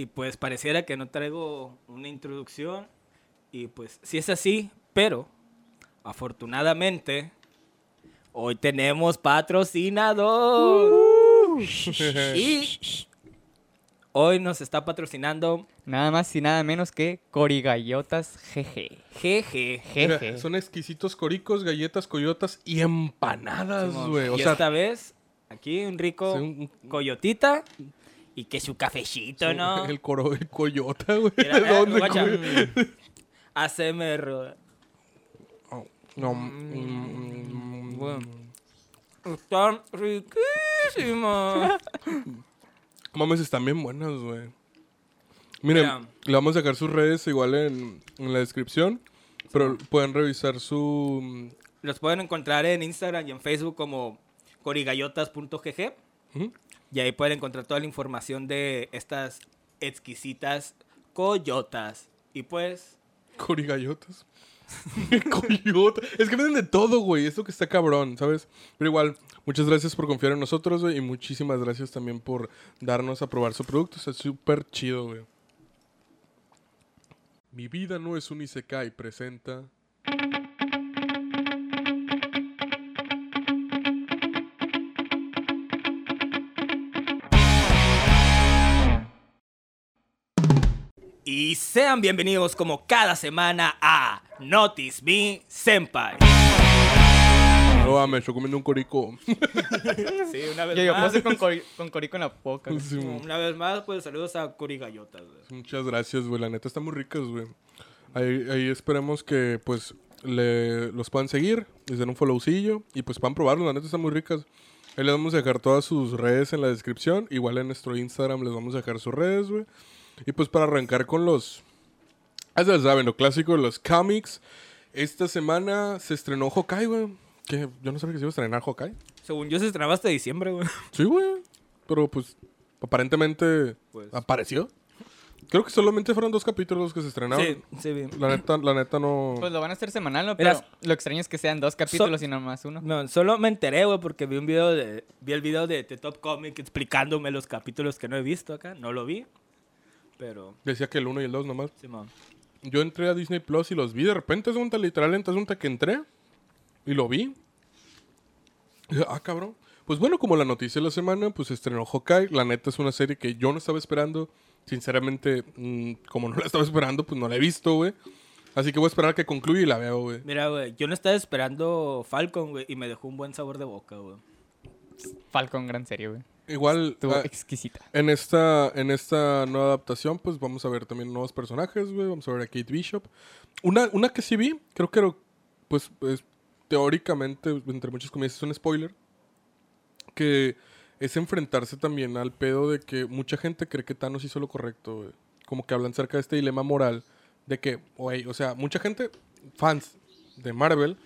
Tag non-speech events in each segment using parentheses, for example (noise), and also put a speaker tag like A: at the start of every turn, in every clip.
A: Y pues pareciera que no traigo una introducción. Y pues sí es así, pero afortunadamente hoy tenemos patrocinador. y hoy nos está patrocinando
B: Nada más y nada menos que Corigallotas GG.
A: GG.
B: GG.
C: son exquisitos coricos, galletas, coyotas y empanadas, güey. O
A: y
C: sea,
A: esta vez, aquí un rico
C: sí, un-
A: coyotita y que su cafecito, ¿no? (laughs)
C: el, coro, el coyota, güey. ¿De
A: eh,
C: dónde, güey? (laughs)
A: ASMR.
C: Oh, No. mm,
A: Bueno. Están riquísimas. (laughs)
C: Mames, están bien buenas, güey. Miren,
A: Mira.
C: le vamos a dejar sus redes igual en, en la descripción. Pero pueden revisar su. mm,
A: Los pueden encontrar en Instagram y en Facebook como corigallotas.gg.
C: Ujú.
A: Y ahí pueden encontrar toda la información de estas exquisitas coyotas. Y pues,
C: Corigallotas. (laughs) Coyota. Es que venden de todo, güey. Esto que está cabrón, ¿sabes? Pero igual, muchas gracias por confiar en nosotros, güey. Y muchísimas gracias también por darnos a probar su producto. Está súper chido, güey. Mi vida no es un Isekai presenta.
A: Y sean bienvenidos como cada semana a Notice Me Senpai.
C: No, me estoy comiendo un corico.
A: Sí, una vez
B: Yo, yo
A: más.
B: puse con, cori- con Corico en la boca. güey. (laughs)
C: Sí.
A: Una vez más, pues saludos a Corigallotas. güey.
C: Muchas gracias, güey. La neta están muy ricas, güey. Ahí, ahí esperemos que, pues, le, los puedan seguir, les den un followcillo y, pues, puedan probarlos. La neta están muy ricas. Ahí les vamos a dejar todas sus redes en la descripción. Igual en nuestro Instagram les vamos a dejar sus redes, güey. Y, pues, para arrancar con los... Ah, ya saben, lo clásico de los cómics. Esta semana se estrenó Hawkeye, güey. Que yo no sabía que se iba a estrenar Hawkeye.
A: Según yo se estrenaba hasta diciembre, güey. (laughs)
C: Sí, güey. Pero, pues, aparentemente
A: Pues-
C: apareció. Creo que solamente fueron dos capítulos los que se estrenaron.
A: Sí, sí, bien.
C: La neta, la neta no.
B: Pues lo van a hacer semanal, ¿no?
A: Mira,
B: Pero lo extraño es que sean dos capítulos y no más uno.
A: No, solo me enteré, güey, porque vi un video de... Vi el video de The Top Comic explicándome los capítulos que no he visto acá. No lo vi, pero...
C: Decía que el 1 y el 2 nomás. Yo entré a Disney Plus y los vi. De repente es un tal literal, entonces un que entré y lo vi. Y dije, ah, cabrón. Pues bueno, como la noticia de la semana, pues estrenó Hawkeye. La neta es una serie que yo no estaba esperando. Sinceramente, mm, como no la estaba esperando, pues no la he visto, güey. Así que voy a esperar a que concluya y la veo, güey.
A: Mira, güey, yo no estaba esperando Falcon, güey, y me dejó un buen sabor de boca, güey.
B: Falcon, gran serie, güey.
C: Igual,
B: Estuvo
C: ah,
B: exquisita.
C: En esta, en esta nueva adaptación, pues vamos a ver también nuevos personajes, güey. Vamos a ver a Kate Bishop. Una, una que sí vi, creo que era, pues, pues, teóricamente, entre muchas comillas, es un spoiler. Que es enfrentarse también al pedo de que mucha gente cree que Thanos hizo lo correcto, güey. Como que hablan cerca de este dilema moral de que, güey, o sea, mucha gente, fans de Marvel,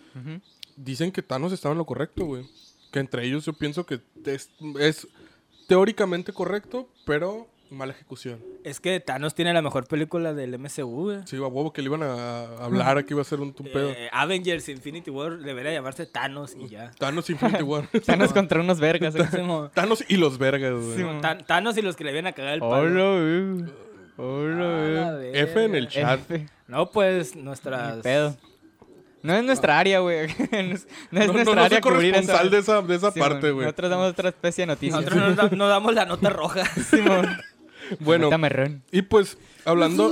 C: dicen que Thanos estaba en lo correcto, güey. Que entre ellos yo pienso que es, es teóricamente correcto, pero mala ejecución.
A: Es que Thanos tiene la mejor película del MCU, güey.
C: Sí, a huevo que le iban a hablar, que iba a ser un, pedo.
A: Eh, Avengers Infinity War debería llamarse Thanos y ya.
C: Thanos Infinity War. (laughs)
B: Thanos contra unos vergas.
C: Thanos y los vergas, güey.
A: Tan- Thanos y los que le vienen a cagar el palo.
B: Hola, güey. Hola.
C: F en el chat.
B: F.
A: No, pues nuestras.
B: No es nuestra área, güey. (laughs) No es, no es
C: No,
B: nuestra
C: no
B: área cubrir esa.
C: de esa, de esa
B: Sí,
C: parte, güey.
B: Nosotros damos otra especie de noticias.
A: Nosotros nos, da- nos damos la nota roja. (laughs)
B: Simón. (laughs)
C: Bueno, y pues, hablando...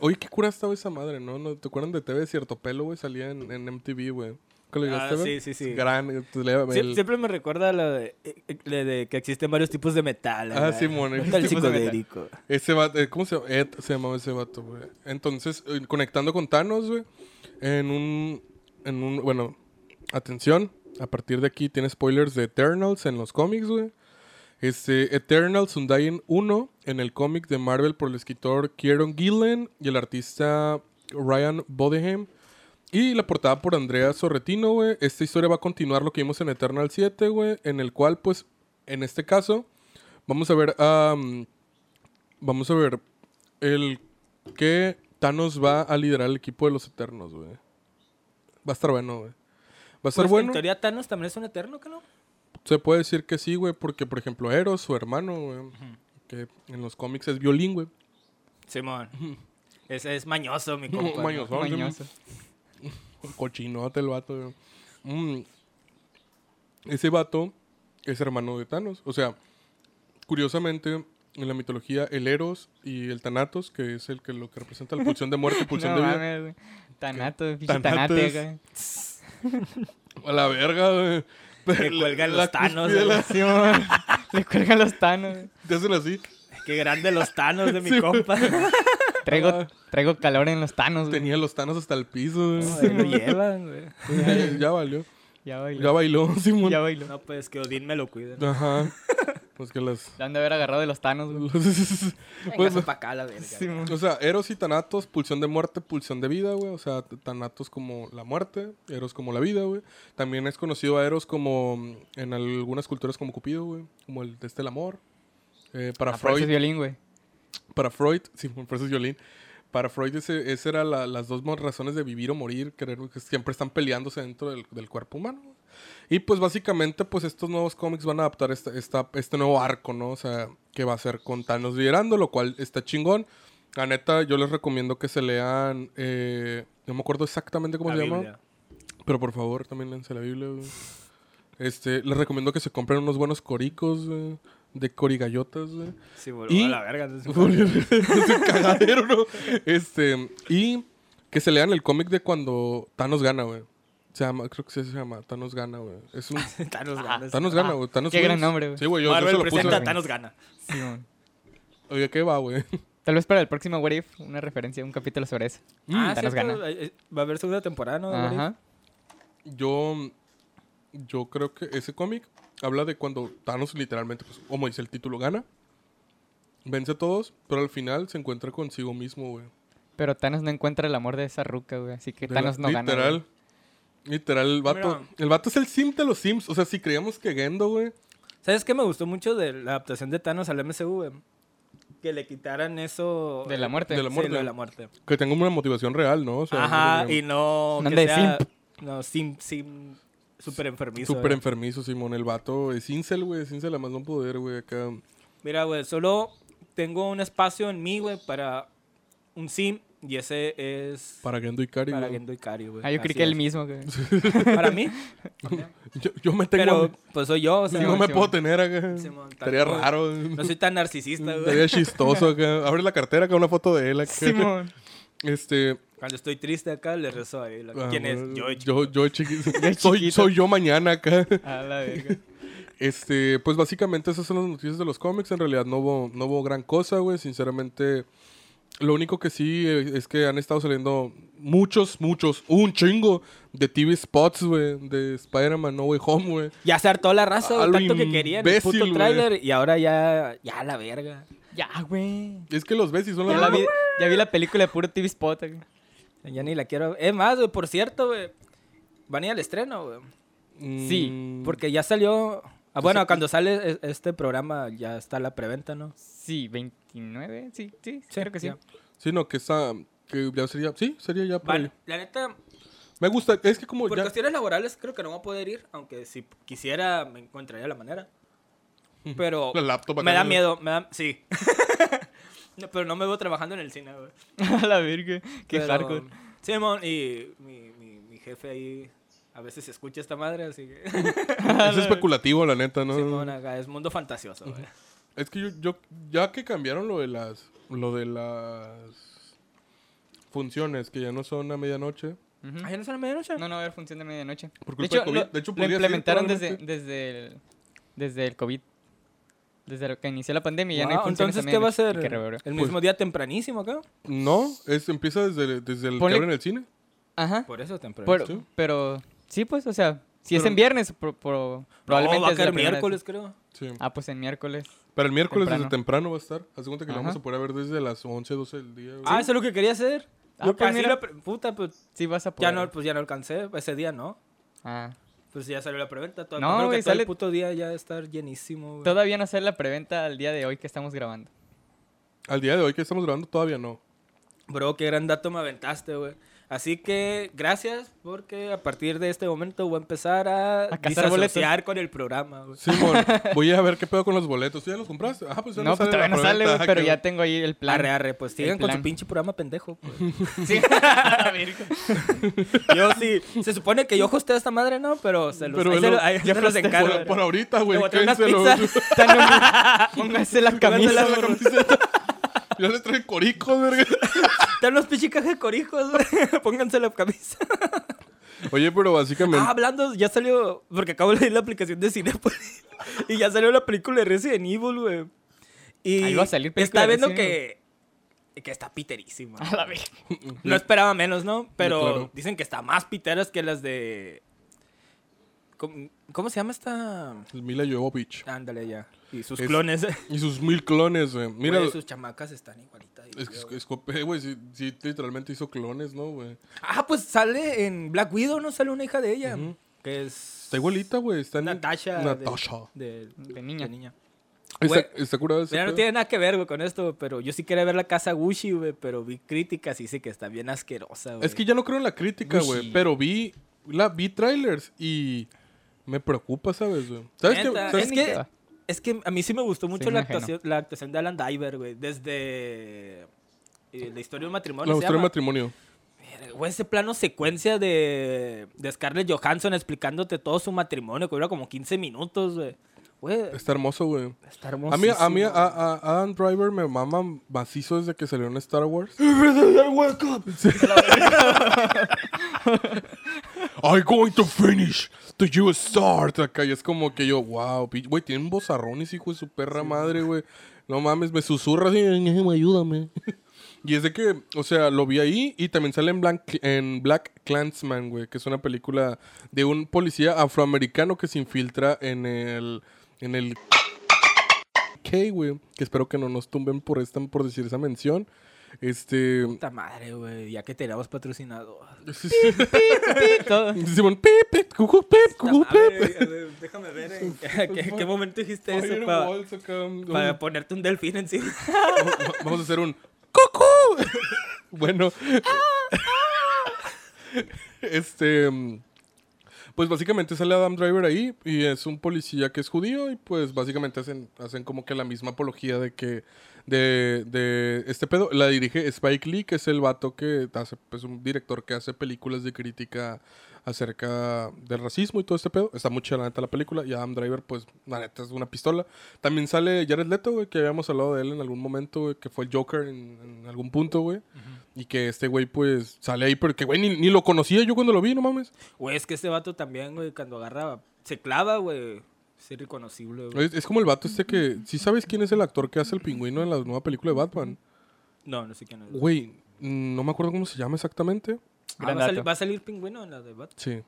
C: Oye, qué cura estaba esa madre, ¿no? ¿No ¿Te acuerdan de TV Cierto Pelo, güey? Salía en, en MTV, güey. ¿Qué le
A: Ah,
C: llegaste a ver?
A: sí, sí, sí.
C: Gran... eh, pues, le-
A: Sie-
C: el-
A: Siempre me recuerda lo de, eh, eh, de que existen varios tipos de metal.
C: Ah,
A: ¿verdad?
B: Tipos de metal.
A: psicodélico.
C: Ese vato, ¿cómo se llama? Ed se llamaba ese vato, güey. Entonces, conectando con Thanos, güey, en un, en un, bueno, atención, a partir de aquí tiene spoilers de Eternals en los cómics, güey. Este, Eternals Undying 1 en el cómic de Marvel por el escritor Kieron Gillen y el artista Ryan Bodeheim. Y la portada por Andrea Sorretino, güey. Esta historia va a continuar lo que vimos en Eternal 7, güey. En el cual, pues, en este caso, vamos a ver am, Vamos a ver el que Thanos va a liderar el equipo de los Eternos, güey. Va a estar bueno, güey. Va a estar
A: Pues,
C: bueno.
A: En teoría, Thanos también es un eterno, ¿que no?
C: Se puede decir que sí, güey, porque, por ejemplo, Eros, su hermano, güey, que en los cómics es violín, güey.
A: Simón. Ese es mañoso, mi compa. (laughs) ¿no?
C: Mañoso. Sí,
B: Mañoso. (laughs)
C: Cochinote el vato, güey. Mm. Ese vato es hermano de Thanos. O sea, curiosamente, en la mitología, el Eros y el Thanatos, que es el que lo que representa la pulsión de muerte y (laughs) pulsión
B: No
C: de vida.
B: mames, tanate, güey. (laughs)
C: A la verga, güey.
A: Le cuelgan los güey.
C: la- (laughs)
B: Simón. Le cuelgan los tanos. güey.
C: Te hacen así.
A: Qué grande los tanos de mi
C: Sí,
A: compa.
B: Traigo, traigo calor en los tanos, güey.
C: Tenía los Thanos hasta el piso, güey.
A: No, ahí lo llevan, güey.
C: Ya, ya valió.
B: Ya bailó.
C: Ya bailó, Simón.
B: Ya bailó.
A: No, pues que Odín me lo cuide. ¿no?
C: Ajá. Pues que las...
B: Le han de haber agarrado de los tanos, güey. (laughs)
C: Pues,
A: Véngase pa' acá, la verga.
B: Simón.
C: o sea, Eros y Thanatos, pulsión de muerte, pulsión de vida, güey. O sea, Thanatos como la muerte, Eros como la vida, güey. También es conocido a Eros como, en algunas culturas como Cupido, güey. Como el desde el amor. Eh, para
B: Ah, por
C: Freud,
B: violín, güey.
C: para Freud, sí, por eso es violín. Para Freud ese, ese era la- las dos razones de vivir o morir, querer, que siempre están peleándose dentro del, del cuerpo humano. Y pues básicamente pues estos nuevos cómics van a adaptar esta, esta- este nuevo arco, ¿no? O sea, que va a ser con Thanos liderando, lo cual está chingón. La neta, yo les recomiendo que se lean, eh, no me acuerdo exactamente cómo
A: La
C: se llama, pero por favor también léanse la Biblia. güey. Este, les recomiendo que se compren unos buenos coricos, güey, de corigallotas, güey.
A: Sí, volvió
C: Y-
A: a la verga.
C: es (laughs) (laughs) un cagadero, ¿no? Este, y que se lean el cómic de cuando Thanos gana, güey. Se llama, creo que sí se llama Thanos gana, güey. Es un (laughs)
A: Thanos
B: Ah,
A: gana.
C: Thanos gana, güey. Thanos
B: qué
C: wins.
B: gran nombre, güey.
C: Sí, güey, yo, yo se lo puse.
A: presenta
C: güey.
A: Thanos gana.
C: Oye, ¿qué va, güey? (laughs)
B: Tal vez para el próximo What If, una referencia, un capítulo sobre eso.
A: ah,
B: Thanos
A: cierto,
B: gana.
A: eh, eh, Va a haber segunda temporada, ¿no?
B: Ajá.
C: Yo, yo creo que ese cómic habla de cuando Thanos literalmente, pues, como dice el título, gana. Vence a todos, pero al final se encuentra consigo mismo, güey.
B: Pero Thanos no encuentra el amor de esa ruca, güey. Así que
C: De la-
B: Thanos no gana.
C: Literal.
B: güey.
C: Literal, el vato.
A: Mira.
C: El vato es el sim de los sims. O sea, si creíamos que Gendo, güey.
A: ¿Sabes qué me gustó mucho de la adaptación de Thanos al MCU, güey? Que le quitaran eso...
B: De la muerte.
C: De la
A: Sí,
C: muerte.
A: lo de la muerte.
C: Que tenga una motivación real, ¿no? O sea,
A: Ajá,
C: no-
A: y no...
B: No
A: que
B: de
A: sea- No, sim, sim... Súper enfermizo.
C: Súper
A: güey.
C: enfermizo, Simón. El vato es incel, güey. Es incel a más no poder, güey. Acá.
A: Mira, güey, solo tengo un espacio en mí, güey, para un sim. Y ese es...
C: Para Gendo y Cari,
A: Para. Gendo y Cari, güey.
B: Ah, yo creí que él
A: es.
B: mismo, güey. (laughs)
A: Para mí. (laughs)
C: Yo, yo me tengo.
A: Pero, pues soy yo, o sea...
C: no me puedo tener acá.
A: Simón,
C: Estaría raro.
A: No soy tan narcisista, (laughs) güey.
C: Estaría chistoso acá. Abre la cartera acá, una foto de él acá.
B: Simón.
C: Este.
A: Cuando estoy triste acá, le rezo a él.
C: ah,
A: ¿Quién es? Yo,
C: Yo, yo, chiquito.
B: Yo
C: soy,
B: chiquito.
C: soy yo mañana acá.
B: A la verga.
C: Este, pues básicamente esas son las noticias de los cómics. En realidad no hubo, no hubo gran cosa, güey. Sinceramente, lo único que sí eh, es que han estado saliendo muchos, muchos, un chingo de TV spots, güey, de Spider-Man No Way Home, güey.
A: Ya se hartó la raza, güey, tanto que querían el puto tráiler y ahora ya, ya la verga.
B: Ya, güey.
C: Es que los ves y son
B: Ya, la vi, ya vi la película de puro TV Spot. güey.
A: Ya ni la quiero. Es más, güey, por cierto, güey, van a ir al estreno, güey.
B: Sí,
C: Mm,
A: Porque ya salió... Ah, bueno, cuando sale e- este programa ya está la preventa, ¿no?
B: Sí, 29. Sí, sí, creo que sí.
C: Sí, no, que está, que ya sería, sí, sería ya por ahí.
A: Vale, la neta,
C: Me gusta, es que como
A: por
C: ya,
A: cuestiones laborales creo que no voy a poder ir, aunque si quisiera me encontraría la manera. Pero
C: La laptop acá
A: me da miedo, me da... Sí. (laughs) No, pero no me veo trabajando en el cine, güey. (laughs)
B: A la verga. Qué
A: Pero-
B: hardcore.
A: Simón, y mi, mi, mi jefe ahí a veces escucha esta madre, así que... (laughs) (laughs)
C: es especulativo, la neta, ¿no?
A: Simón, acá es mundo fantasioso, güey.
C: Es que yo, yo, ya que cambiaron lo de las, lo de las funciones, que ya no son a medianoche.
B: Ujú.
A: ¿Ah, ya no son a medianoche?
B: No, no va a haber función de medianoche.
C: Por
B: De
C: culpa
B: hecho,
C: del COVID.
B: lo,
C: De hecho,
B: lo implementaron desde, desde, el, desde el COVID. Desde lo que inició la pandemia ya no hay
A: entonces, ¿qué va a ser? ¿El
C: Pues-
A: mismo día tempranísimo acá?
C: No, es, empieza desde, desde el
B: Ponle-
C: que abren el cine.
B: Ajá.
A: Por eso temprano.
B: Pero,
C: sí.
B: pero sí, pues, o sea, si es en viernes, pro- pro- probablemente
A: no, va a
B: es de la
A: caer
B: primera
A: miércoles, creo.
C: Sí.
B: Ah, pues en miércoles.
C: Pero el miércoles
B: temprano.
C: desde temprano va a estar. Haz de cuenta que lo vamos a poder ver desde las 11, 12 del día. güey.
A: Ah, eso es lo que quería hacer.
B: Ah,
A: Yo
B: pues
A: casi
B: mira.
A: la pre- puta, pues
B: Sí vas a
A: ya
B: poder.
A: no, pues ya no alcancé. Ese día no.
B: Ah.
A: Pues ya salió la preventa. Todo,
B: No,
A: creo que
B: güey,
A: todo
B: sale-
A: el puto día ya va a estar llenísimo, güey.
B: Todavía no sale la preventa al día de hoy que estamos grabando.
C: Al día de hoy que estamos grabando todavía no.
A: Bro, qué gran dato me aventaste, güey. Así que gracias, porque a partir de este momento voy a empezar a,
B: A cazar
A: disasociar con el programa. güey.
C: Simón, (laughs) voy a ver qué pedo con los boletos. ¿Tú ya los compraste? Ah, pues ya
B: No, pues
C: sale
B: todavía no sale, güey,
C: Ah,
B: pero ya tengo ahí el plan.
A: Arre, arre, pues sigan con su pinche programa pendejo. (laughs) pues.
B: Sí. (laughs)
A: Yo sí, se supone que yo hosteo esta madre, ¿no? Pero se los,
C: Pero
A: ahí
C: él
A: se
C: lo-
A: los- ahí
B: ya
A: se los
B: hostea.
A: encargo.
C: Por, por ahorita, güey.
B: Póngase la camisa.
A: Póngase la
B: morro.
C: Ya les trae coricos, verga. (laughs)
A: Están los pichicajes de corijos, güey. (laughs) Pónganse la camisa.
C: Oye, pero básicamente...
A: Ah, hablando, ya salió, porque acabo de leer la aplicación de Cinepolis. (laughs) y ya salió la película de Resident Evil, güey. Y
B: Ahí va a salir película
A: está viendo que, que está piterísima.
B: A la vez.
A: No esperaba menos, ¿no? Pero
C: claro.
A: dicen que está más piteras que las de... ¿Cómo, cómo se llama esta...?
C: Mila Jovovich.
A: Ándale ya. Y sus
C: Es-
A: clones. (laughs)
C: Y sus mil clones, güey. Mira,
A: Güey, sus chamacas están igualitas.
C: es, es, es- güey, sí, sí, literalmente hizo clones, ¿no, güey?
A: Ah, pues sale en Black Widow, ¿no? Sale una hija de ella. Que es...
C: Está igualita, güey. Está en...
A: Natasha. de-
C: Natasha.
A: De,
B: De niña.
A: de niña.
C: Está,
A: Güey,
C: está curado
A: Mira, no tiene nada que ver, güey, con esto, pero yo sí quería ver la casa Gucci, güey, pero vi críticas y dice que está bien asquerosa, güey.
C: Es que ya no creo en la crítica, güey. Pero vi, la, vi trailers y me preocupa, ¿sabes, güey? ¿Sabes qué? ¿Sabes
A: es que,
B: qué?
A: Es que a mí sí me gustó mucho
B: Sí,
A: la,
B: me
A: actuación, la actuación de Alan Diver, güey, desde eh, la historia de un matrimonio.
C: La historia del matrimonio.
A: Güey, ese plano secuencia de, de Scarlett Johansson explicándote todo su matrimonio, que dura como 15 minutos, güey. Güey,
C: Está hermoso, güey.
A: está hermoso.
C: A mí, a mí, a, a- a Adam Driver me mama macizo desde que salió en Star Wars. (laughs) (laughs) I'm going to finish the you start. Acá y es como que yo, wow, güey, tiene un bozarrones, hijo de su perra madre, güey. No mames, me susurra así, "Ñe, ayúdame. (laughs) y es de que, o sea, lo vi ahí y también sale en Black, en Black Clansman, güey, que es una película de un policía afroamericano que se infiltra en el, en el (laughs) K, güey, que espero que no nos tumben por esta, por decir esa mención. Este,
A: Puta madre, güey, ya que teníamos patrocinador. (laughs)
B: Todo. (laughs)
C: Simón, pip, pip, pip,
A: madre,
C: pip.
A: déjame ver en (laughs) qué, qué momento dijiste eso
C: acá.
A: para ponerte un delfín encima.
C: Vamos a hacer un cucú. bueno. este. Pues básicamente sale Adam Driver ahí y es un policía que es judío y pues básicamente hacen, hacen como que la misma apología de que de, de este pedo. La dirige Spike Lee, que es el vato que hace, pues un director que hace películas de crítica acerca del racismo y todo este pedo. Está muy chida la neta la película y Adam Driver pues la neta es una pistola. También sale Jared Leto, güey, que habíamos hablado de él en algún momento, güey, que fue el Joker en, en algún punto, güey. Y que este güey pues sale ahí, pero que güey ni, ni lo conocía yo cuando lo vi, no mames.
A: Güey, es que este vato también, güey, cuando agarra, se clava, güey. Es irreconocible, güey.
C: Es, es como el vato este que... ¿Sí sabes quién es el actor que hace el pingüino en la nueva película de Batman?
A: No, no sé quién es. güey.
C: No me acuerdo cómo se llama exactamente.
A: Ah, ¿va, a salir,
B: dato.
A: va a salir pingüino en la de Batman.
C: Sí.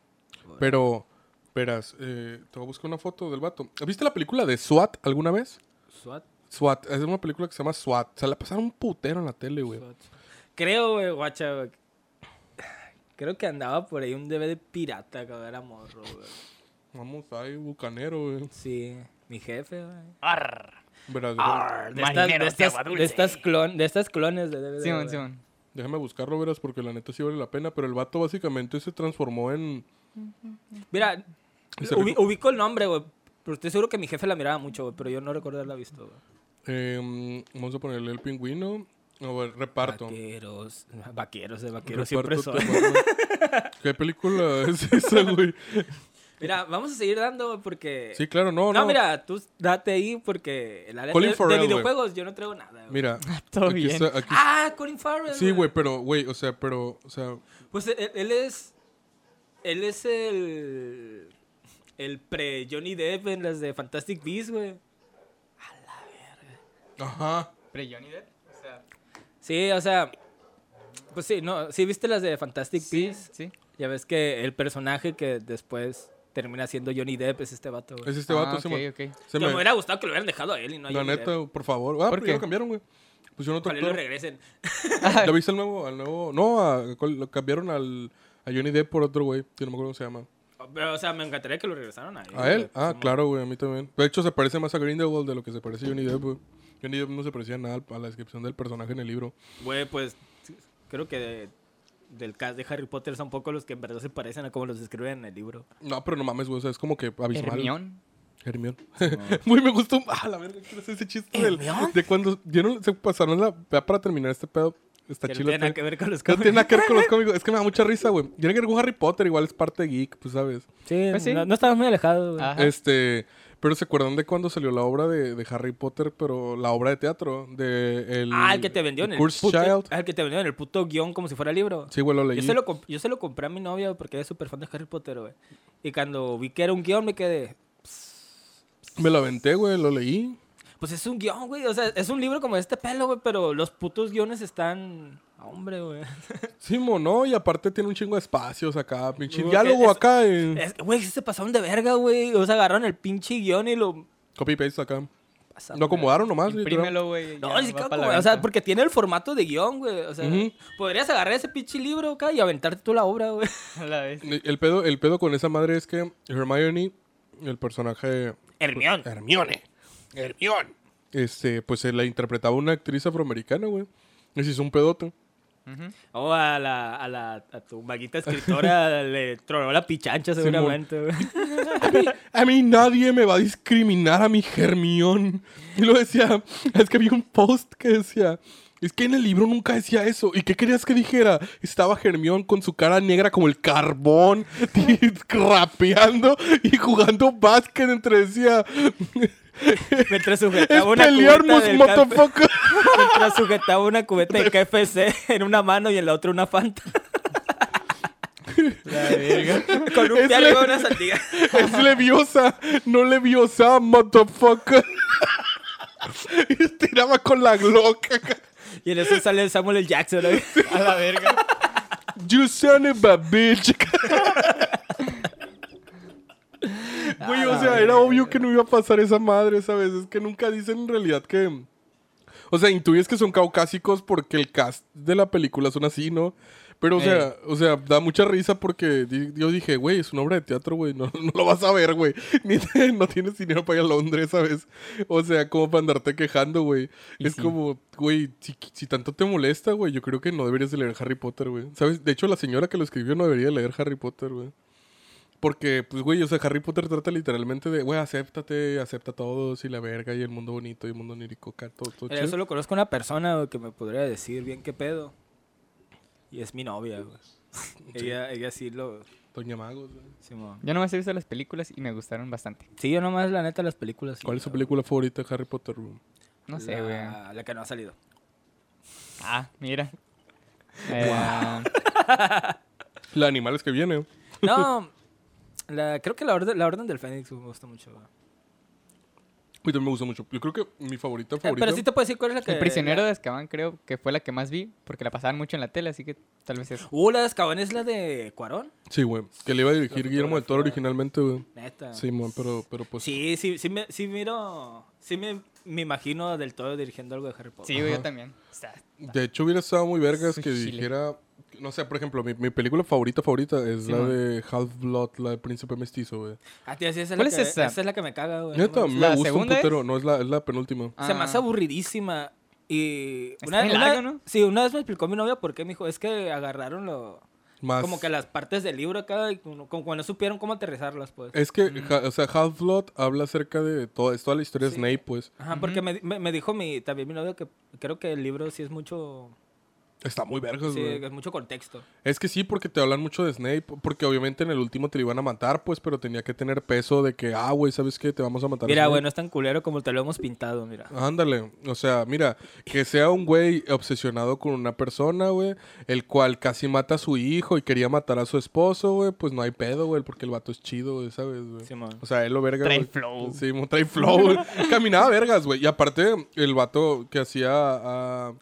C: Pero, verás, eh, te voy a buscar una foto del vato. ¿Viste la película de SWAT alguna vez?
A: SWAT.
C: SWAT, es una película que se llama SWAT. Se la pasaron un putero en la tele, güey.
A: SWAT. Creo, güey, guacha, güey. Creo que andaba por ahí un DVD pirata cuando era morro, güey.
C: Vamos ahí, bucanero, güey.
A: Sí, mi jefe, güey.
C: Verás,
A: De estas, de, estas,
B: agua
A: de,
B: dulce.
A: estas clon, de estas clones de DVD.
B: Simón. Simón.
C: Déjame buscarlo, verás, porque la neta sí vale la pena. Pero el vato básicamente se transformó en...
A: Mira, ubi- ubico el nombre, güey. Pero estoy seguro que mi jefe la miraba mucho, güey. Pero yo no recuerdo haberla visto, güey.
C: eh, vamos a ponerle el pingüino. A ver, reparto.
A: Vaqueros. Vaqueros, de vaqueros siempre son. (laughs)
C: ¿Qué película es esa, güey?
A: Mira, vamos a seguir dando, porque...
C: Sí, claro, no,
A: no,
C: no.
A: mira, tú date ahí porque el área
C: Colin
A: de, de
C: Farrell, güey.
A: videojuegos yo no traigo nada. güey.
C: Mira, (laughs)
B: Todo
C: aquí
B: bien.
C: está- aquí-
A: Ah, Colin Farrell.
C: Sí, güey, pero, güey, o sea, pero, o sea,
A: Pues él, él es. Él es el. El pre Johnny Depp en las de Fantastic Beasts, güey.
C: ajá.
B: Pre Johnny Depp. O sea,
A: Sí, o sea. Pues sí, no. Sí, viste las de Fantastic
B: sí,
A: Beasts.
B: sí.
A: Ya ves que el personaje que después termina siendo Johnny Depp es este vato, güey.
C: Es este vato,
B: ah,
C: sí,
B: ok,
C: man.
B: ok.
C: Se
A: me
C: me-
A: hubiera gustado que lo hubieran dejado a él y no a
C: La
A: Johnny
C: neta,
A: Depp.
C: por favor. Ah,
B: ¿Por
C: ya
B: qué?
C: lo cambiaron, güey. Pusieron otro
A: Ojalá y lo
C: actor.
A: regresen. (laughs)
C: ¿Lo viste al nuevo? Al nuevo? No, a- lo cambiaron al, a Johnny Depp por otro güey, que no me acuerdo cómo se llama.
A: Pero, o sea, me encantaría que lo regresaran a él.
C: ¿A él? Ah, claro, güey, a mí también. De hecho, se parece más a Grindelwald de lo que se parece a Johnny Depp, güey. Johnny Depp no se parecía nada a la descripción del personaje en el libro.
A: Güey, pues. Creo que del cast de Harry Potter son pocos los que en verdad se parecen a como los describen en el libro.
C: No, pero no mames, güey. O sea, es como que abismal.
B: Hermión.
C: Hermión. (laughs) Güey, me gustó. Ah, la verga, quiero hacer ese chiste del,
A: ¿Hermión?
C: de cuando. Ya no se pasaron la. Ya para terminar este pedo. Está
A: Que no
C: chido.
A: tiene nada que ver con los
C: No
A: cómics.
C: tiene nada que ver con los cómicos. Es que me da mucha risa, güey. Tiene que ver con Harry Potter, igual es parte de geek, pues sabes.
A: Sí,
B: Pues sí.
A: No, no estamos muy alejados, güey.
C: Este. Pero se acuerdan de cuando salió la obra de, de Harry Potter, pero la obra de teatro de el.
A: Ah, el que te vendió en el
C: Cursed
A: puto,
C: Child.
A: ah, el que te vendió en el puto guion como si fuera libro.
C: Sí, güey, lo leí.
A: Yo se, lo comp- yo se lo compré a mi novia porque es súper fan de Harry Potter, güey. Y cuando vi que era un guion me quedé,
C: Me lo aventé, güey, lo leí.
A: Pues es un guion, güey. O sea, es un libro como de este pelo, güey, pero los putos guiones están... Hombre, güey. (laughs)
C: Sí, mono, y aparte tiene un chingo de espacios acá, pinche
A: Güey,
C: diálogo
A: es-
C: acá
A: Es- Güey, sí se pasaron de verga, güey. O sea, agarraron el pinche guion y lo...
C: copy paste acá.
A: pasaron.
C: Lo acomodaron nomás, literal.
B: Imprímelo, güey.
A: No,
B: la
A: como- o sea, porque tiene el formato de guion, güey. O sea, podrías agarrar ese pinche libro acá y aventarte tú la obra, güey. (laughs)
B: A la vez.
C: El pedo, el pedo con esa madre es que Hermione, el personaje
A: Hermión.
C: Hermione. Hermione. Este, pues se la interpretaba una actriz afroamericana, güey. Y se hizo un pedote.
A: O a la, a la, a tu maguita escritora (laughs) le tronó la pichancha seguramente, güey.
C: A mí nadie me va a discriminar a mi Hermión. Y lo decía, es que vi un post que decía, es que en el libro nunca decía eso. ¿Y qué querías que dijera? Estaba Hermión con su cara negra como el carbón, (laughs) rapeando y jugando básquet entre decía, (laughs)
A: Mientras sujetaba una
C: pelearmos,
A: cubeta (laughs) mientras sujetaba una cubeta de KFC en una mano y en la otra una Fanta. Con un
C: Es
A: piano y
C: le-
A: una sandía. (laughs)
C: Es leviosa, no leviosa, motherfucker. Y tiraba con la Glock.
A: Y en eso sale Samuel L. Jackson.
B: A la verga.
C: You son of a bitch. Güey, o sea, era obvio que no iba a pasar esa madre, ¿sabes? Es que nunca dicen en realidad que... O sea, intuyes que son caucásicos porque el cast de la película son así, ¿no? Pero, o sea, o sea, da mucha risa porque di- yo dije, güey, es una obra de teatro, güey, no, no lo vas a ver, güey. (laughs) Ni te- no tienes dinero para ir a Londres, ¿sabes? O sea, como para andarte quejando, güey. Es
B: sí.
C: como, güey, si, si tanto te molesta, güey, yo creo que no deberías de leer Harry Potter, güey. ¿Sabes? De hecho, la señora que lo escribió no debería leer Harry Potter, güey. Porque, pues, güey, o sea, Harry Potter trata literalmente de, güey, acéptate, acepta a todos y la verga y el mundo bonito y el mundo onírico, acá, todo, todo
A: Yo solo conozco una persona güey, que me podría decir bien qué pedo. Y es mi novia, güey. (laughs) Ella, ella sí lo...
C: Doña Magos, güey.
A: Simón.
B: Yo nomás he visto las películas y me gustaron bastante.
A: Sí, yo nomás, la neta, las películas. sí,
C: ¿Cuál es su
A: güey.
C: película favorita de Harry Potter, güey?
B: No sé, güey.
A: La, la que no ha salido.
B: Ah, mira. Eh, (laughs)
C: La animales que viene.
A: No, (laughs) la, creo que la orden, la orden del Fénix me gusta mucho. güey.
C: Uy, también me gusta mucho. Yo creo que mi favorita
A: Eh,
C: favorita...
A: Pero sí te puedo decir cuál es la que...
B: El prisionero
A: la-
B: de Azkaban creo que fue la que más vi porque la pasaban mucho en la tele, así que tal vez es.
A: Uh, la de Azkaban es la de Cuarón.
C: Sí, güey. Que le iba a dirigir Guillermo del Toro originalmente, güey.
A: Neta.
C: Sí, man, pero, pero pues...
A: Sí, sí, sí, me, sí miro... Sí me, me imagino del todo dirigiendo algo de Harry Potter.
B: Sí, güey, yo también. O sea,
C: De hecho, hubiera estado muy vergas que
B: chile.
C: No sé, por ejemplo, mi, mi película favorita favorita es
B: Sí,
C: la
B: man.
C: de Half-Blood, la de Príncipe Mestizo, güey.
A: Ah, tío, sí, esa es,
B: ¿Cuál
A: la
B: es
A: que,
B: esa?
A: Esa es la que me caga, güey.
C: Neta,
A: no
C: me
A: me
B: ¿La
C: gusta un
B: es?
C: putero. No, es la, es la penúltima.
A: gusta. Se me hace
B: Ah.
A: aburridísima. Y
B: bien largo, ¿no?
A: Sí, una vez me explicó mi novia por qué, me dijo, es que agarraron lo...
C: Más...
A: Como que las partes del libro acá, y como, cuando supieron cómo aterrizarlas, pues.
C: Es que, ja- o sea, Half-Blood habla acerca de todo, es toda la historia de. Snape, pues.
A: Ajá, porque me, me, me dijo mi, también mi novio que creo que el libro sí es mucho...
C: Está muy vergas,
A: Sí,
C: güey.
A: es mucho contexto.
C: Es que sí, porque te hablan mucho de Snape, porque obviamente en el último te lo iban a matar, pues, pero tenía que tener peso de que, ah, güey, ¿sabes qué? Te vamos a matar.
A: Mira, güey, no es tan culero como te lo hemos pintado, mira.
C: Ándale, o sea, mira, que sea un güey obsesionado con una persona, güey, el cual casi mata a su hijo y quería matar a su esposo, güey, pues no hay pedo, güey, porque el vato es chido, güey, ¿sabes, güey?
A: Simón.
C: O sea, él lo verga,
B: Trae
C: güey.
B: flow.
C: Sí, trae flow, güey. Caminaba vergas, güey. Y aparte, el vato que hacía a,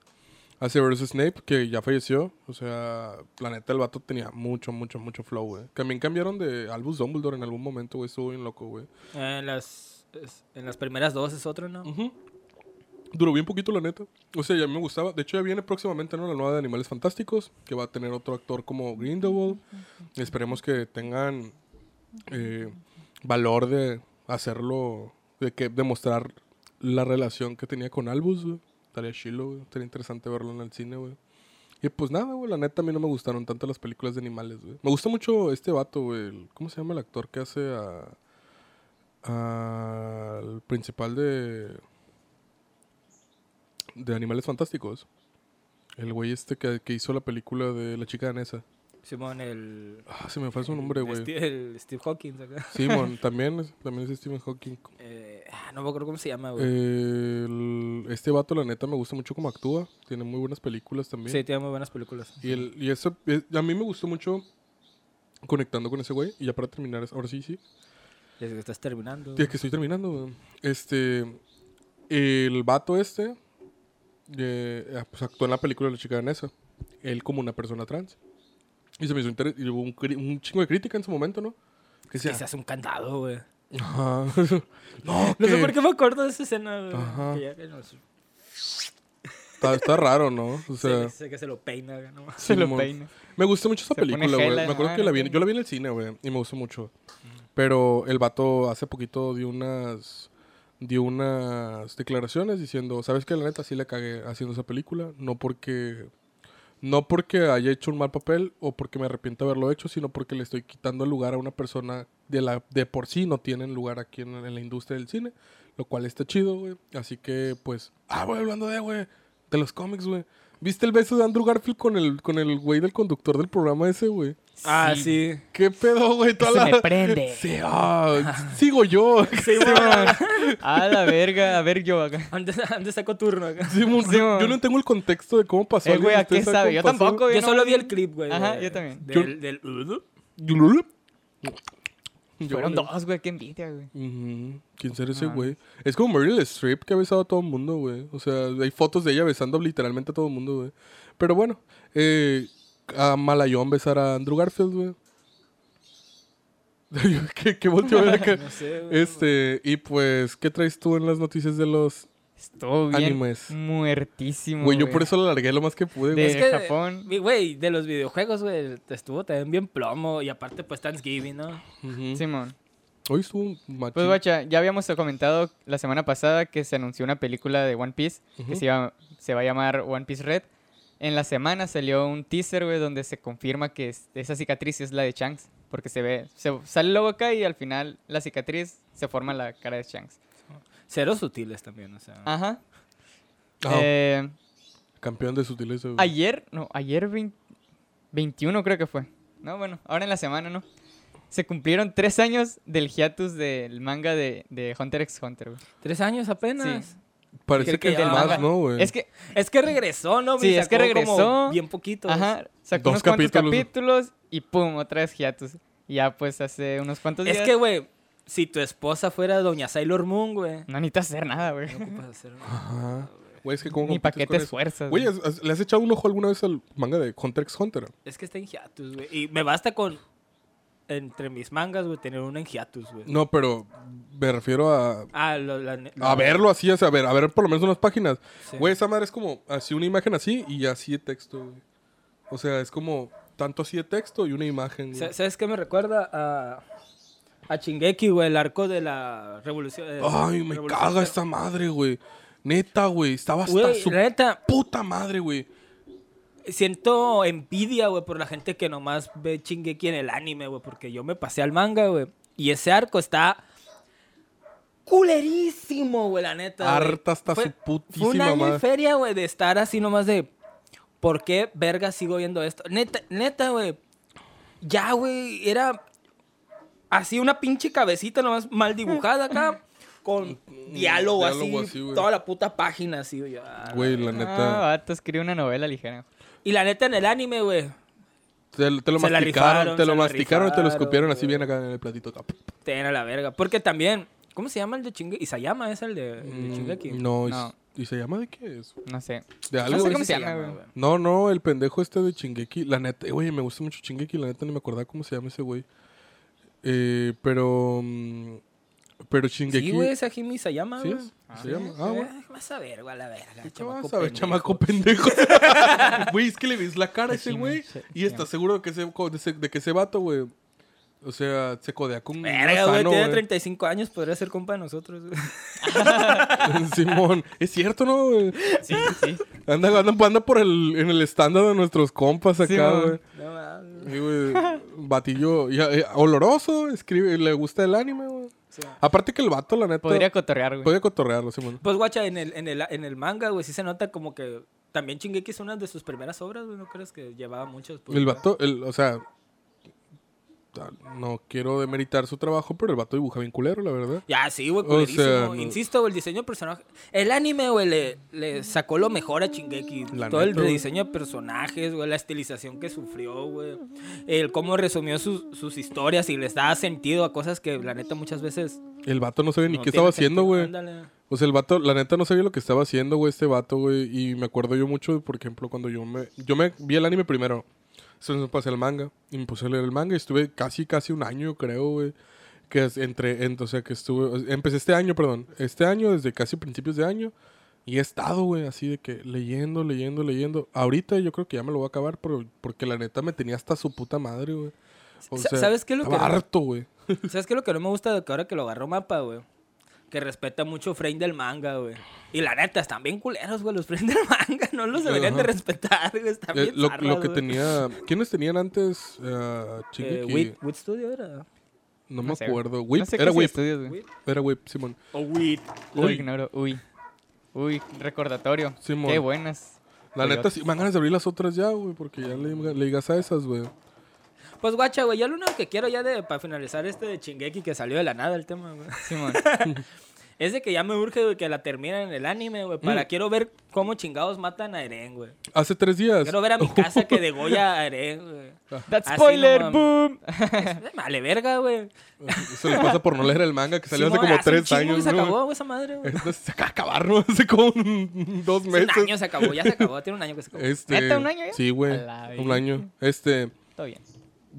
C: a Severus Snape, que ya falleció, o sea, la neta, el vato tenía mucho, mucho, mucho flow, güey. También cambiaron de Albus Dumbledore en algún momento, güey, estuvo bien loco, güey.
A: Eh, en, las, en las primeras dos es otro, ¿no?
C: Duró bien poquito, la neta. O sea, ya me gustaba. De hecho, ya viene próximamente ¿no? la nueva de Animales Fantásticos, que va a tener otro actor como Grindelwald. Esperemos que tengan eh, valor de hacerlo, de que demostrar la relación que tenía con Albus, güey. Estaría chilo, güey. Estaría interesante verlo en el cine, güey. Y pues nada, güey, la neta a mí no me gustaron tanto las películas de animales, güey. Me gusta mucho este vato, güey. ¿Cómo se llama el actor que hace a... al principal de... de Animales Fantásticos? El güey este que, que hizo la película de La chica danesa.
A: Simón, el.
C: Ah, se me fue su nombre,
A: el
C: güey.
A: Steve, el Steve Hawkins acá.
C: Simon, (laughs) también, es- también es Stephen Hawking.
A: Eh, ah, no me acuerdo cómo se llama, güey.
C: El- este vato, la neta, me gusta mucho cómo actúa. Tiene muy buenas películas también.
A: sí, tiene muy buenas películas.
C: Y, el, y eso, eh, a mí me gustó mucho conectando con ese güey. Y ya para terminar, ahora sí, sí.
A: Desde que estás terminando.
C: Tía, que estoy terminando, güey. Este, el vato este, eh, pues actuó en la película de la chica danesa. Él como una persona trans. Y se me hizo interes- y hubo un, chingo de crítica en su momento, ¿no? Que
A: se hace un candado, güey.
C: Ajá. (laughs) no,
A: No sé por qué me acuerdo de esa escena, güey.
C: Ajá.
A: Que ya que nos-
C: Está, está raro, ¿no? O sea,
A: sé que se lo peina, güey, no.
B: Se lo peina.
C: me gustó mucho esa
B: Se
C: película, güey. Me
B: la
C: acuerdo que la vi, yo la vi en el cine, güey, y me gustó mucho. Pero el vato hace poquito dio unas dio unas declaraciones diciendo, ¿sabes qué? La neta sí le cagué haciendo esa película, no porque no porque haya hecho un mal papel o porque me arrepiento de haberlo hecho, sino porque le estoy quitando el lugar a una persona de la de por sí no tienen lugar aquí en, en la industria del cine, lo cual está chido, güey. Así que pues, ah, güey, hablando de, güey, de los cómics, güey. ¿Viste el beso de Andrew Garfield con el con el güey del conductor del programa ese, güey?
A: Ah, sí.
C: ¿Qué pedo, güey? Toda
B: Se
C: la-
B: me prende. (laughs)
C: Sí, ah, sigo yo. (laughs)
B: Simón. A la verga. A ver yo acá. (laughs)
A: Antes sacó turno acá.
C: Simón, yo,
B: Simón.
C: yo no tengo el contexto de cómo pasó.
B: Eh, güey,
C: ¿Alguien de
B: ¿a qué sabe? Yo tampoco,
A: Yo
B: no-
A: solo vi el clip, güey.
B: Ajá, yo también.
A: Del, del- uh,
C: Yo-
B: Fueron dos, güey. Qué envidia, güey.
C: Ujú. ¿Quién será ese
B: Ah.
C: güey? Es como Meryl Streep que ha besado a todo el mundo, güey. O sea, hay fotos de ella besando literalmente a todo el mundo, güey. Pero bueno, eh, a Malayón besar a Andrew Garfield, güey. (laughs) ¿Qué, qué a ver acá? (laughs)
A: No sé, güey.
C: Este, y pues, ¿qué traes tú en las noticias de los
B: Estuvo bien
C: Animes.
B: muertísimo,
C: Güey, yo por eso lo largué lo más que pude,
B: De-
C: güey.
A: Es que,
B: Japón.
A: Güey, de los videojuegos, güey, estuvo también bien plomo. Y aparte, pues, Thanksgiving, ¿no?
C: Ujú.
B: Simón.
C: Hoy estuvo machín.
B: Pues, guacha, ya habíamos comentado la semana pasada que se anunció una película de One Piece que se, iba- se va a llamar One Piece Red. En la semana salió un teaser, güey, donde se confirma que es- esa cicatriz es la de Shanks. Porque se ve, se, sale el logo acá y al final la cicatriz se forma la cara de Shanks.
A: Cero sutiles también, o sea.
B: Ajá. Eh,
C: campeón de sutileza, güey.
B: ayer, no, ayer 20 21 creo que fue. No, bueno, ahora en la semana, ¿no? Se cumplieron tres años del hiatus del manga de, de Hunter x Hunter, güey.
A: Tres años apenas.
B: Sí.
C: Parece que,
A: que
C: más. ¿no, güey?
B: Es que,
A: Es que regresó, ¿no?
B: Sí, es que
A: como
B: regresó.
A: Bien poquito.
B: ajá, sacó
C: Dos
B: unos cuantos
C: capítulos.
B: capítulos y pum, otra vez hiatus. Y ya pues hace unos cuantos días.
A: Es que, güey, si tu esposa fuera Doña Sailor Moon, güey.
B: No necesitas hacer nada, güey.
A: No ocupas hacer nada.
C: Ajá. Güey, es que como
B: Ni pa' qué te esfuerzas.
C: Güey, ¿has- has- ¿le has echado un ojo alguna vez al manga de Hunter x Hunter?
A: Es que está en hiatus, güey. Y me basta con. Entre mis mangas, güey, tener una en hiatus, güey.
C: No, pero me refiero a...
A: Ah, lo, la,
C: A verlo así, o sea, a ver, a ver por lo menos unas páginas.
A: Sí.
C: Güey, esa madre es como así una imagen así y así de texto, güey. O sea, es como tanto así de texto y una imagen, güey.
A: ¿Sabes qué me recuerda a. A Chingeki, güey, el arco de la revolución. eh,
C: Ay, me
A: revolución
C: caga esta madre, güey. Neta, güey. Estaba hasta
A: Güey,
C: su
A: neta,
C: puta madre, güey.
A: siento envidia, güey, por la gente que nomás ve Chingeki en el anime, güey, porque yo me pasé al manga, güey. Y ese arco está culerísimo, güey, la neta.
C: Harta hasta
A: Fue-
C: su
A: Fue un
C: putísima
A: año
C: madre.
A: feria, güey, de estar así nomás de... ¿Por qué verga sigo viendo esto? Neta, neta, güey. Ya, güey, era así una pinche cabecita nomás mal dibujada acá. (laughs) Con diálogo, así,
C: diálogo así, güey.
A: toda la puta página así, güey. Ah,
C: Güey, la
B: Ah,
C: neta.
B: vato, escribe una novela ligera.
A: Y la neta en el anime, güey.
C: Te, te lo
A: Se la
C: masticaron,
A: rifaron,
C: te lo masticaron y te lo escupieron así bien acá en el platito. acá.
A: Ten a la verga. Porque también, ¿cómo se llama el de Chingeki? Isayama es el de, el de
C: Mm,
A: Shingeki.
C: No,
B: No.
C: ¿y se llama de qué es?
B: No sé.
C: De
B: No
C: algo.
B: sé
C: es-
B: cómo se llama, güey.
C: No, no, el pendejo este de Chingeki. La neta, güey, me gusta mucho Chingeki. La neta ni me acordaba cómo se llama ese güey. Eh, pero. mm, pero Chingeki.
A: Sí, güey, es Hajime Isayama,
C: ¿Sí
A: güey.
C: es? ¿Se llama? Ah, güey.
A: Eh, Vas a ver, güey, a la verga.
C: ¿Qué
A: chamaco
C: vas a ver,
A: pendejo.
C: chamaco pendejo? (laughs) Güey, es que le ves la cara a ese güey.
B: sí,
C: Y
B: sí.
C: estás seguro de que ese, de ese, de que ese vato, güey. O sea, se codea con
A: Verga, güey, tiene
C: güey.
A: 35 años, podría ser compa de nosotros, güey. (laughs)
C: Simón. Es cierto, ¿no? güey?
B: Sí, sí.
C: Anda, anda, anda por el, en el estándar de nuestros compas acá, güey.
A: No mames.
C: Sí, güey. Batillo. ya, eh, oloroso, escribe, le gusta el anime, güey.
A: Sí.
C: Aparte que el vato, la neta.
B: Podría cotorrear, güey.
C: podría cotorrearlo, Simón.
A: Pues, guacha, en el, en el, en el manga, güey, sí se nota como que también Shingeki es una de sus primeras obras, güey. ¿No crees que llevaba muchos? pues,
C: El vato, el, o sea. No quiero demeritar su trabajo, pero el vato dibuja bien culero, la verdad.
A: Ya, sí, güey,
C: O
A: culerísimo.
C: sea,
A: Insisto, el diseño de personaje. El anime, güey, le, le sacó lo mejor a Shingeki.
C: La
A: Todo el
C: neta,
A: rediseño de personajes, güey, la estilización que sufrió, güey. El cómo resumió sus, sus historias y les daba sentido a cosas que, la neta, muchas veces.
C: El vato no sabía ni
A: no
C: qué estaba haciendo, güey. O sea, el vato, la neta no sabía lo que estaba haciendo, güey, este vato, güey. Y me acuerdo yo mucho, por ejemplo, cuando yo me, yo me vi el anime primero. Entonces me pasé el manga. Y me puse a leer el manga y estuve casi, casi un año, creo, güey. Que es entre, en- o sea, que estuve, empecé este año, perdón. Este año, desde casi principios de año. Y he estado, güey, así de que leyendo, leyendo, leyendo. Ahorita yo creo que ya me lo voy a acabar, pero, porque la neta me tenía hasta su puta madre, güey. O
A: Sa-
C: sea,
A: ¿sabes qué es lo que-
C: harto, güey. (laughs)
A: ¿Sabes qué es lo que no me gusta de que ahora que lo agarró mapa, güey? Que respeta mucho frame del manga, güey. Y la neta, están bien culeros, güey, los frames del manga. No los deberían de respetar, güey. Están
C: Eh,
A: bien
C: lo,
A: zarras,
C: lo que
A: güey.
C: tenía... ¿Quiénes tenían antes? Uh,
A: Eh, Wit, Wit Studio era.
C: No me
B: No sé,
C: acuerdo.
B: No
C: Whip,
B: sé
C: era Whip.
B: estudios.
A: Whip.
C: Era Whip, Simón.
A: O Wit.
B: Lo
C: Uy.
B: ignoro. Uy. Uy, recordatorio.
C: Simón.
B: Qué buenas.
C: La neta, sí, me dan ganas de abrir las otras ya, güey, porque ya le, le digas a esas, güey.
A: Pues guacha, güey, yo lo único que quiero ya de para finalizar este de Chingeki que salió de la nada el tema, güey.
B: Simón. (laughs)
A: Es de que ya me urge, güey, que la terminen en el anime, güey. Para
C: Mm.
A: quiero ver cómo chingados matan a Eren, güey.
C: Hace tres días.
A: Quiero ver a mi casa que (laughs) degolla a Eren, güey.
B: That
A: Así
B: spoiler,
A: no
B: boom. (laughs)
A: Vale, verga, güey.
C: Eso le pasa por no leer el manga que salió
A: Simón,
C: hace como
A: hace
C: tres años,
A: que se
C: ¿no?
A: acabó, güey, esa madre, güey.
C: Esto se acaba de acabar, ¿no? Hace como un- dos
A: Hace
C: meses.
A: Un año se acabó, ya se acabó. Tiene un año que se acabó.
C: Este,
B: ¿Neta, un año ya?
C: Sí, güey. Un año. Este,
B: Todo bien.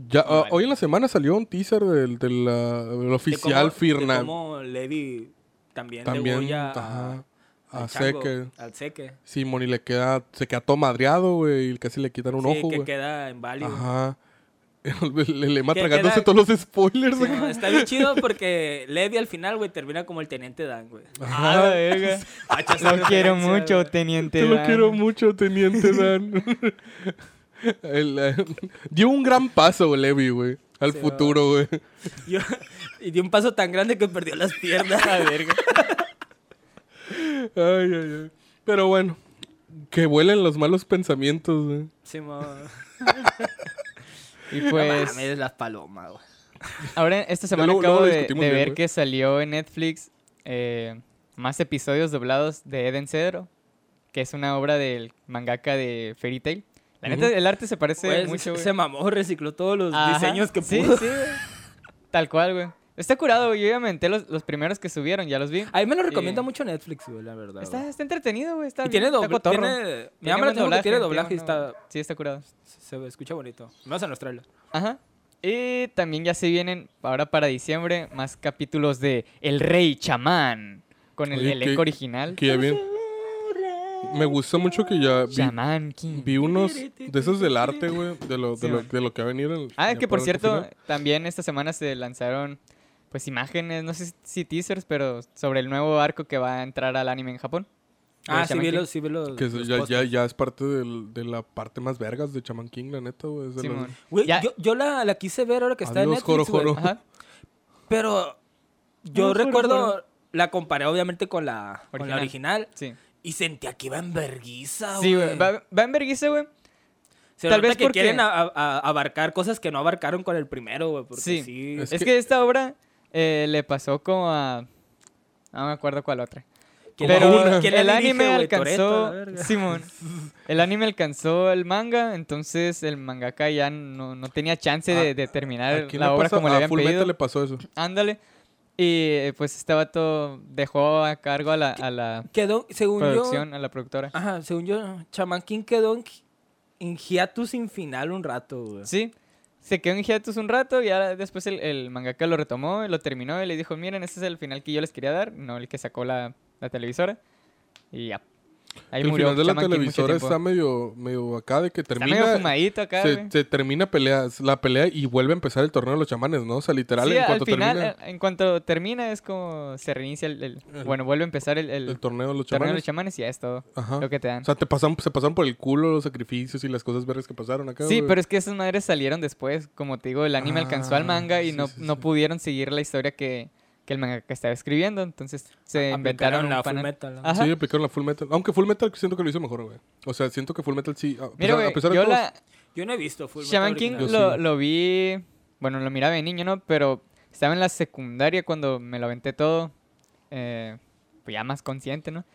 C: Ya, ah,
B: Vale.
C: hoy en la semana salió un teaser del, del, ah, del
A: De
C: oficial Firna.
A: de cómo Levi también,
C: También,
A: degolla
C: ajá,
A: a,
C: a Seque.
A: Al seque.
C: Simón y le queda, se queda todo madreado, güey, y casi le quitan un
A: sí,
C: ojo,
A: que
C: güey.
A: queda inválido.
C: Ajá. (laughs) Le lema
A: Que
C: tragándose
A: queda-
C: todos los spoilers,
A: Sí, no, está bien chido (laughs) porque Levi al final, güey, termina como el teniente Dan, güey.
B: Ah, la verga. (laughs) Lo quiero mucho, teniente.
C: Te lo
B: Dan.
C: quiero mucho, teniente Dan. El, eh, dio un gran paso, Levi, güey. Al
A: Sí,
C: futuro, güey.
A: Yo- y dio un paso tan grande que perdió las piernas. (laughs)
B: La verga.
C: Ay, ay, ay. Pero bueno, que vuelen los malos pensamientos, güey.
A: Simón.
B: Y
A: No
B: pues,
A: mames, las palomas, güey.
B: ahora esta semana
C: luego-
B: acabo
C: lo
B: de,
C: discutimos
B: de
C: bien,
B: ver que salió en Netflix eh, más episodios doblados de Eden Cedro, que es una obra del mangaka de Fairy Tail. La neta, el arte se parece mucho,
A: se,
B: güey.
A: se mamó, recicló todos los
B: Ajá,
A: diseños que
B: sí,
A: pudo.
B: Sí, güey. (laughs) Tal cual, güey. Está curado, güey. Yo ya me aventé los, los primeros que subieron, ya los vi.
A: A mí me lo recomienda mucho Netflix, güey, la verdad.
B: Está, está entretenido, güey. Está
A: Y tiene
B: está
A: doble,
B: cotorro.
A: tiene, me
B: Tiene
A: llama la
B: buen
A: atención que tiene
B: doblaje,
A: doblaje y
B: tiene
A: está,
B: Sí, está curado.
A: se escucha bonito. Más en Australia.
B: Ajá. Y también ya se vienen ahora para diciembre más capítulos de El Rey Chamán con el
C: Oye,
B: elenco
C: que-
B: original.
C: Que ya bien. Me gusta mucho que ya vi,
B: King.
C: vi unos de esos del arte, güey. De lo,
B: Sí,
C: de, lo, de lo que va a venir. el-
B: Ah, que por cierto,
C: final.
B: también esta semana se lanzaron pues imágenes, no sé si teasers, pero sobre el nuevo arco que va a entrar al anime en Japón.
A: Ah, sí vi los, sí vi los,
C: Que
A: los
C: ya, ya, ya es parte del- de la parte más vergas de Chaman King, la neta, güey. los-
A: yo, yo la, la quise ver ahora que está en Netflix,
C: Joro,
A: güey.
C: Joro.
B: Ajá.
A: Pero yo recuerdo, la comparé obviamente con la con la
B: Original.
A: original
B: Sí.
A: Y sentía que iba en verguiza,
B: Sí,
A: güey.
B: güey. Va, va en vergüenza, güey.
A: Se
B: tal vez
A: que
B: porque-
A: quieren a- a- abarcar cosas que no abarcaron con el primero, güey.
B: Sí.
A: sí.
C: Es
B: Es,
C: que-
B: que... esta obra eh, le pasó como a... No me acuerdo cuál otra.
A: ¿Quién
B: Pero
A: quién
B: el anime
A: güey?
B: alcanzó...
A: Toretto.
B: Simón. (laughs) El anime alcanzó el manga, entonces el mangaka ya no, no tenía chance de,
C: Ah,
B: de
C: ¿A
B: terminar la obra
C: pasó?
B: como le
C: A
B: habían
C: Full Metal
B: pedido.
C: le pasó eso.
B: Ándale. Y pues este vato dejó a cargo a la, a la
A: Quedó, según
B: producción, a la productora.
A: yo. Ajá, según yo, Chaman King quedó en, en hiatus sin final un rato, güey.
B: Sí. Se quedó en hiatus un rato y ya después el, el mangaka lo retomó, lo terminó y le dijo, miren, este es el final que yo les quería dar, no el que sacó la, la televisora. Y ya. Ahí
C: el
B: murió
C: final de la
B: Shaman
C: televisora está medio, medio acá de que
B: Está
C: termina.
B: medio fumadito acá,
C: se, termina pelea, la pelea y vuelve a empezar el torneo de los chamanes, ¿no? O sea, literal,
B: Sí,
C: en cuanto
B: al final,
C: termina
B: eh, en cuanto termina es como se reinicia el... bueno, vuelve a empezar el, el
C: el torneo de los
B: torneo de
C: chamanes.
B: los chamanes y ya es todo
C: Ajá.
B: lo que te dan.
C: O sea, te pasan, se pasaron por el culo los sacrificios y las cosas verdes que pasaron acá.
B: Sí, pero es que esas madres salieron después. Como te digo, el anime alcanzó al
C: Ah,
B: manga y
C: sí,
B: no,
C: sí,
B: no pudieron seguir la historia que, que el manga que estaba escribiendo. Entonces se
A: Aplicaron
B: inventaron
A: la
B: un
A: full metal. ¿no?
C: Sí, aplicaron la Full Metal. Aunque Full Metal siento que lo hizo mejor, güey. O sea, siento que Full Metal sí. A
B: Mira,
C: pesar, a pesar de
B: yo
C: todo,
B: la
A: Yo no he visto Full
B: Shaman
A: Metal
B: King
A: original.
C: Yo
B: lo,
C: sí.
B: lo vi... Bueno, lo miraba de niño, ¿no? Pero estaba en la secundaria cuando me lo aventé todo. eh, pues ya más consciente, ¿no?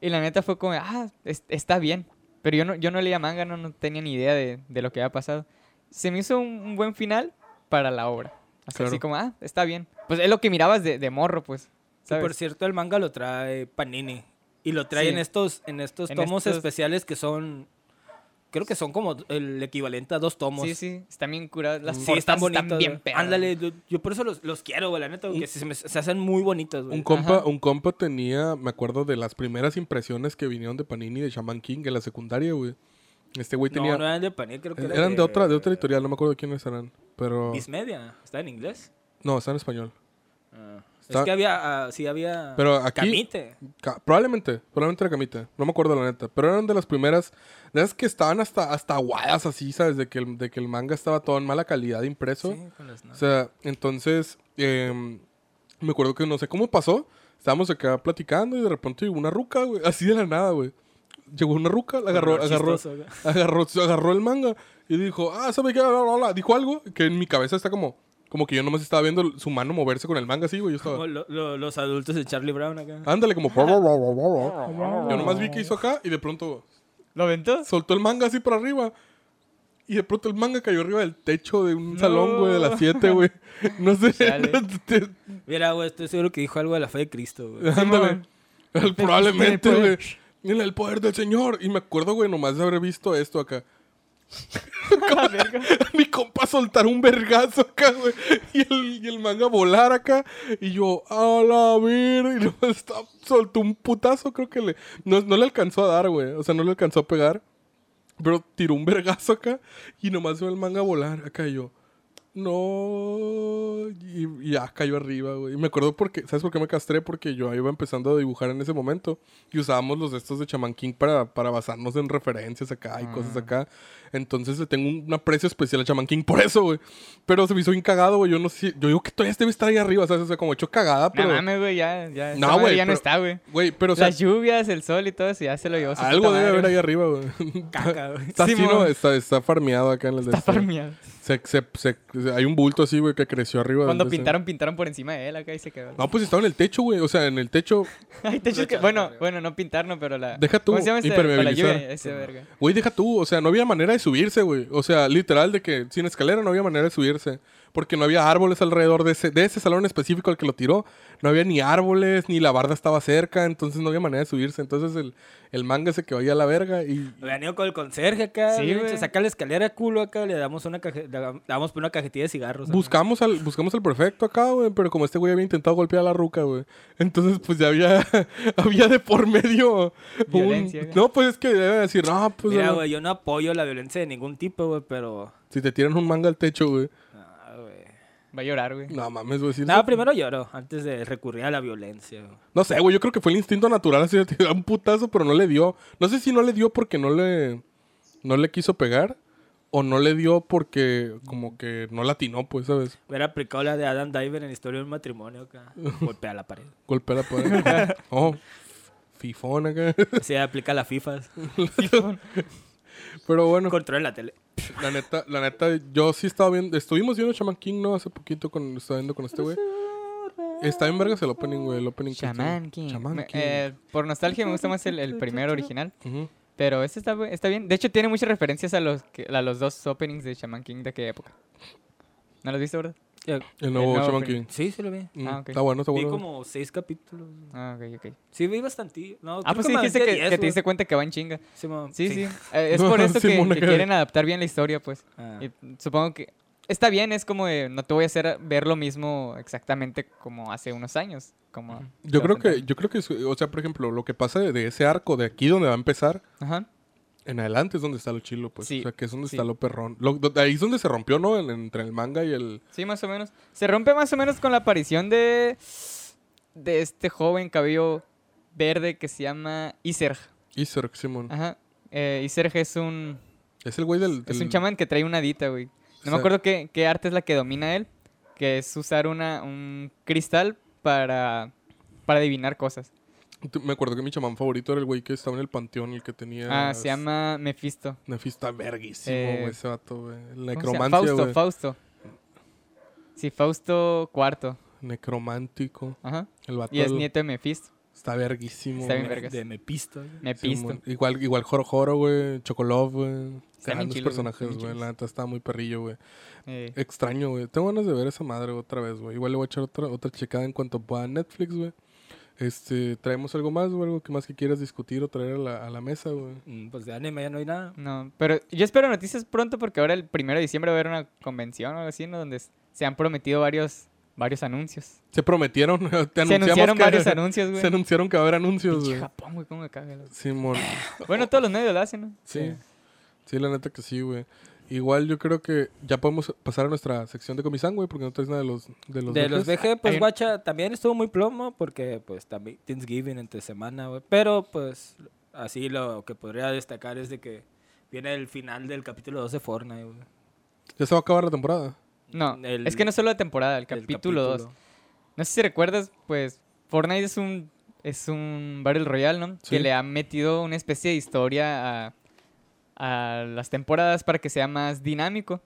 B: Y la neta fue como, ah, es- está bien. Pero yo no, yo no leía manga, no, no tenía ni idea de, de lo que había pasado. Se me hizo un, un buen final para la obra. O sea,
C: Claro.
B: así como, ah, está bien. Pues es lo que mirabas de, de morro, pues.
A: Que por cierto, el manga lo trae Panini. Y lo trae
B: Sí.
A: en estos, en estos
B: En
A: tomos
B: estos-
A: especiales que son. Creo que son como el equivalente a dos tomos.
B: Sí, sí, están bien curadas. Las
A: Sí, están bonitos.
B: bien perras.
A: Ándale, yo, yo por eso los, los quiero, güey, la neta, porque se, me- se hacen muy bonitos, güey.
C: Un compa,
B: Ajá.
C: un compa tenía, me acuerdo de las primeras impresiones que vinieron de Panini de Shaman King en la secundaria, güey. Este güey tenía.
A: No, no eran de Panini, creo que era
C: eran de otra, de otra editorial, no me acuerdo de quiénes eran. Pero.
A: Viz Media. ¿Está en inglés?
C: No, está en español.
A: Ah.
C: Está-
A: Es que había, ah, sí había...
C: Pero aquí-
A: Camite.
C: Ca- probablemente, probablemente era Camita. No me acuerdo la neta. Pero eran de las primeras. De esas que estaban hasta, hasta aguadas así, ¿sabes? De que, el, de que el manga estaba todo en mala calidad impreso.
A: Sí, con las
C: O sea, entonces, em, me acuerdo que no sé cómo pasó. Estábamos acá platicando y de repente llegó una ruca, güey. Así de la nada, güey. Llegó una ruca, la agarró, agarró, (laughs) agarró, agarró el manga y dijo, ah, ¿sabe qué? Bla, bla, bla. Dijo algo que en mi cabeza está como, como que yo nomás estaba viendo su mano moverse con el manga así, güey. Yo estaba,
A: Como lo- lo- los adultos de Charlie Brown acá.
C: ándale, como, yo nomás vi que hizo acá y de pronto
B: ¿Lo aventó?
C: soltó el manga así para arriba. Y de pronto el manga cayó arriba del techo de un salón, güey, de las 7, güey. (laughs) No sé. (laughs) Te-
A: Mira, güey, estoy seguro que dijo algo de la fe de Cristo, güey.
C: Ándale. Probablemente,
B: Tiene
C: güey. En el poder del Señor. Y me acuerdo, güey, nomás de haber visto esto acá. (laughs) (laughs) Mi compa soltar un vergazo acá, güey. Y el, y el manga volar acá. Y yo, a la ver. Y nomás está- soltó un putazo, creo que le. No, no le alcanzó a dar, güey. O sea, no le alcanzó a pegar. Pero tiró un vergazo acá. Y nomás veo el manga volar acá. Y yo, no. Y, y ya cayó arriba, güey. Y me acuerdo porque, ¿sabes por qué me castré? Porque yo iba empezando a dibujar en ese momento. Y usábamos los estos de Chaman King para, para basarnos en referencias acá y cosas acá. Entonces le tengo un aprecio especial a Chaman King por eso, güey. Pero se me hizo bien cagado, güey. Yo no sé. Yo digo que todavía debe estar ahí arriba, ¿sabes? O sea, como hecho cagada,
B: No
C: pero.
B: mames, güey, ya, ya.
C: No, güey,
B: Ya no está, güey.
C: Güey, pero o sea,
B: Las lluvias, el sol y todo eso ya se lo llevó
C: algo debe haber ahí arriba, güey.
A: Caca, güey. (laughs)
C: Está. ¿no? Está, está farmeado acá en el
B: Está farmeado.
C: Se, se, se- hay un bulto así, güey, que creció arriba.
B: Cuando
C: de ese-
B: pintaron, pintaron por encima de él acá y se quedó.
C: No, pues estaba en el techo, güey. O sea, en el techo. (laughs)
B: Ay, te echas que- Bueno, bueno, no pintar, no, pero la...
C: Deja tú,
B: ¿Cómo se llama? Con la
C: impermeabilizar.
B: lluvia, ese verga.
C: Güey, deja tú. O sea, no había manera de subirse, güey. O sea, literal, de que sin escalera no había manera de subirse. Porque no había árboles alrededor de ese, de ese salón específico al que lo tiró. No había ni árboles, ni la barda estaba cerca. Entonces no había manera de subirse. Entonces el, el manga se quedó ahí a la verga. Y,
A: Habían ido con el conserje acá,
B: Sí,
A: se saca la escalera culo acá, le damos una caje- le damos por una cajetilla de cigarros. acá.
C: Buscamos al, buscamos al prefecto acá, güey, pero como este güey había intentado golpear a la ruca, güey. Entonces, pues ya había, (laughs) había de por medio
B: Violencia.
C: No, pues es que debe decir, no, pues
A: Mira,
C: no.
A: güey, yo no apoyo la violencia de ningún tipo, güey, pero...
C: si te tiran un manga al techo, güey.
B: Va a llorar, güey.
C: No mames, güey. sí,
A: Nada,
C: eso-
A: primero lloro, antes de recurrir a la violencia. güey.
C: No sé, güey, yo creo que fue el instinto natural así de tirar un putazo, pero no le dio. No sé si no le dio porque no le, no le quiso pegar o no le dio porque como que no latinó, pues, ¿sabes?
A: Hubiera aplicado la de Adam Diver en Historia de un matrimonio acá. (laughs) Golpea la pared.
C: Golpea la pared. (laughs) oh, fifón acá.
A: Se aplica la FIFA. (laughs)
C: pero bueno.
A: Control en la tele.
C: La neta, la neta, yo sí estaba viendo, estuvimos viendo Shaman King, ¿no? Hace poquito con, estaba viendo con este güey. Está en vergas el opening, güey, el opening.
B: Shaman King.
C: Shaman King.
B: eh, por nostalgia me gusta más el, el primer original.
C: Ujú.
B: Pero este está, está bien. De hecho, tiene muchas referencias a los, que- a los dos openings de Shaman King de aquella época. ¿No los viste, verdad?
C: El
B: el
C: nuevo
B: nuevo
C: Shaman. King.
A: Sí, sí lo vi.
C: Mm,
B: Ah, ok.
C: Está bueno, está
A: Vi
C: bueno.
A: como seis capítulos.
B: Ah, ok, ok.
A: Sí, vi bastante. No,
B: Ah, pues sí dijiste que,
A: 10,
B: que te diste cuenta que va en chinga.
A: Sí,
B: Sí, sí. Eh, es (laughs) por eso que, quieren adaptar bien la historia, pues.
A: Ah.
B: Y supongo que está bien, es como de, no te voy a hacer ver lo mismo exactamente como hace unos años. Como
C: Yo creo que, yo creo que, o sea, por ejemplo, lo que pasa de, de ese arco de aquí donde va a empezar,
B: Ajá.
C: En adelante es donde está lo chilo, pues.
B: Sí,
C: O sea, que es donde
B: sí.
C: está lo perrón. Lo- ahí es donde se rompió, ¿no? En- entre el manga y el...
B: Sí, más o menos. Se rompe más o menos con la aparición de, de este joven cabello verde que se llama Iserg.
C: Iserg, Simón.
B: Ajá. Eh, Iserg es un,
C: Es el güey del...
B: es un chamán que trae una dita, güey. No
C: sea-
B: me acuerdo qué, qué arte es la que domina él, que es usar una, un cristal para, para adivinar cosas.
C: Me acuerdo que mi chamán favorito era el güey que estaba en el panteón, el que tenía...
B: Ah, se llama Mephisto.
C: Nefista verguísimo,
B: Eh,
C: güey, ese vato, güey. Necromancia,
B: Fausto,
C: güey.
B: Fausto. Sí, Fausto cuarto.
C: Necromántico.
B: Ajá.
C: El vato
B: Y es nieto de Mephisto.
C: está verguísimo.
B: Está bien vergas.
A: De Mepisto.
B: Mephisto.
C: Simón. igual, igual Joro Joro, güey. Chocolov, güey. Grandes personajes, güey. La neta está muy perrillo, güey.
B: Eh,
C: Extraño, güey. Tengo ganas de ver esa madre otra vez, güey. Igual le voy a echar otra, otra checada en cuanto pueda a Netflix, güey. Este, ¿traemos algo más, güey? ¿Algo que más que quieras discutir o traer a la, a la mesa, güey?
A: Mm, Pues de anime ya no hay nada.
B: No, pero yo espero noticias pronto porque ahora el primero de diciembre va a haber una convención o algo así, ¿no? Donde se han prometido varios, varios anuncios.
C: Se prometieron, (laughs) te
B: Se anunciaron
C: que-
B: varios (laughs) anuncios, güey.
C: Se anunciaron que va a haber anuncios, güey.
B: Japón, güey, cómo me caga.
C: Simón.
B: Bueno, todos los medios lo hacen, ¿no?
C: Sí. Sí, la neta que sí, güey. Igual yo creo que ya podemos pasar a nuestra sección de comisán, güey, porque no traes nada de los de los
A: de los. VG, pues guacha, también estuvo muy plomo porque pues también Thanksgiving entre semana, güey. Pero pues así lo que podría destacar es de que viene el final del capítulo 2 de Fortnite, güey.
C: Ya se va a acabar la temporada.
B: No,
A: El-
B: es que no es solo la temporada, el
A: El
B: capítulo 2. No sé si recuerdas, pues Fortnite es un es un Battle Royale, ¿no?
C: Sí.
B: Que le ha metido una especie de historia a, a las temporadas para que sea más dinámico.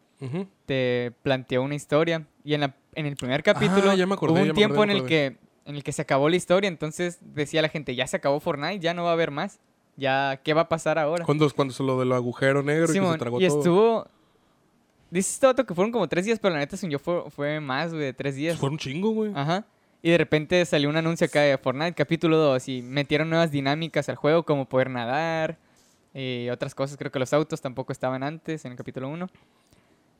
B: Te planteó una historia y en, la, en el primer capítulo
C: Ah, acordé,
B: hubo un tiempo
C: acordé,
B: en el que en el que se acabó la historia, entonces decía la gente, ya se acabó Fortnite, ya no va a haber más. Ya, ¿qué va a pasar ahora?
C: Cuando, cuando se lo del agujero negro y que se tragó
B: y
C: todo.
B: estuvo... Dice este dato que fueron como tres días, pero la neta, según yo, fue, fue más, güey, de tres días.
C: Fue un chingo, güey.
B: Ajá. Y de repente salió un anuncio acá de Fortnite capítulo 2 y metieron nuevas dinámicas al juego como poder nadar y otras cosas. Creo que los autos tampoco estaban antes en el capítulo 1.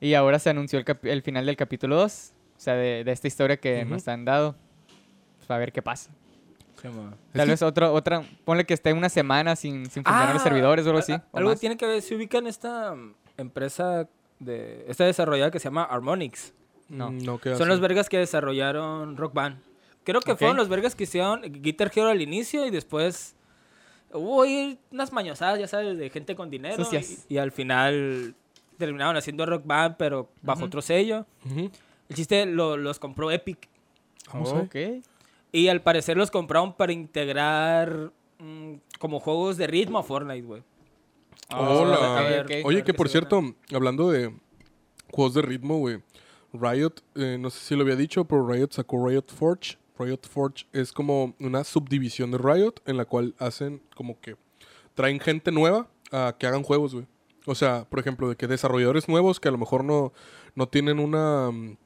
B: Y ahora se anunció el, el final del capítulo 2, o sea, de, de esta historia que
C: Ujú.
B: nos han dado. Pues, a ver qué pasa. Tal vez otra, otra, ponle que esté una semana sin, sin funcionar los
A: Ah,
B: servidores o algo así.
A: a-
B: o
A: Algo
B: más.
A: tiene que ver, se ubican esta empresa de esta desarrolladora que se llama Harmonix.
B: No.
C: Mm, no ¿qué
A: Son los vergas que desarrollaron Rock Band. Creo que
B: Ok.
A: fueron los vergas que hicieron Guitar Hero al inicio y después hubo ahí unas mañosadas, ya sabes, de gente con dinero. Y, y al final terminaron haciendo Rock Band, pero bajo otro sello. El chiste lo- los compró Epic.
C: Vamos
B: Oh,
C: a
B: ok.
A: Y al parecer los compraron para integrar mm, como juegos de ritmo a Fortnite, güey.
C: Hola.
A: Ah, a ver,
B: Ok,
A: a
C: Oye,
A: ver
C: que por cierto, hablando de juegos de ritmo, güey. Riot, eh, no sé si lo había dicho, pero Riot sacó Riot Forge. Riot Forge es como una subdivisión de Riot en la cual hacen como que traen gente nueva a que hagan juegos, güey. O sea, por ejemplo, de que desarrolladores nuevos que a lo mejor no, no tienen una, mm,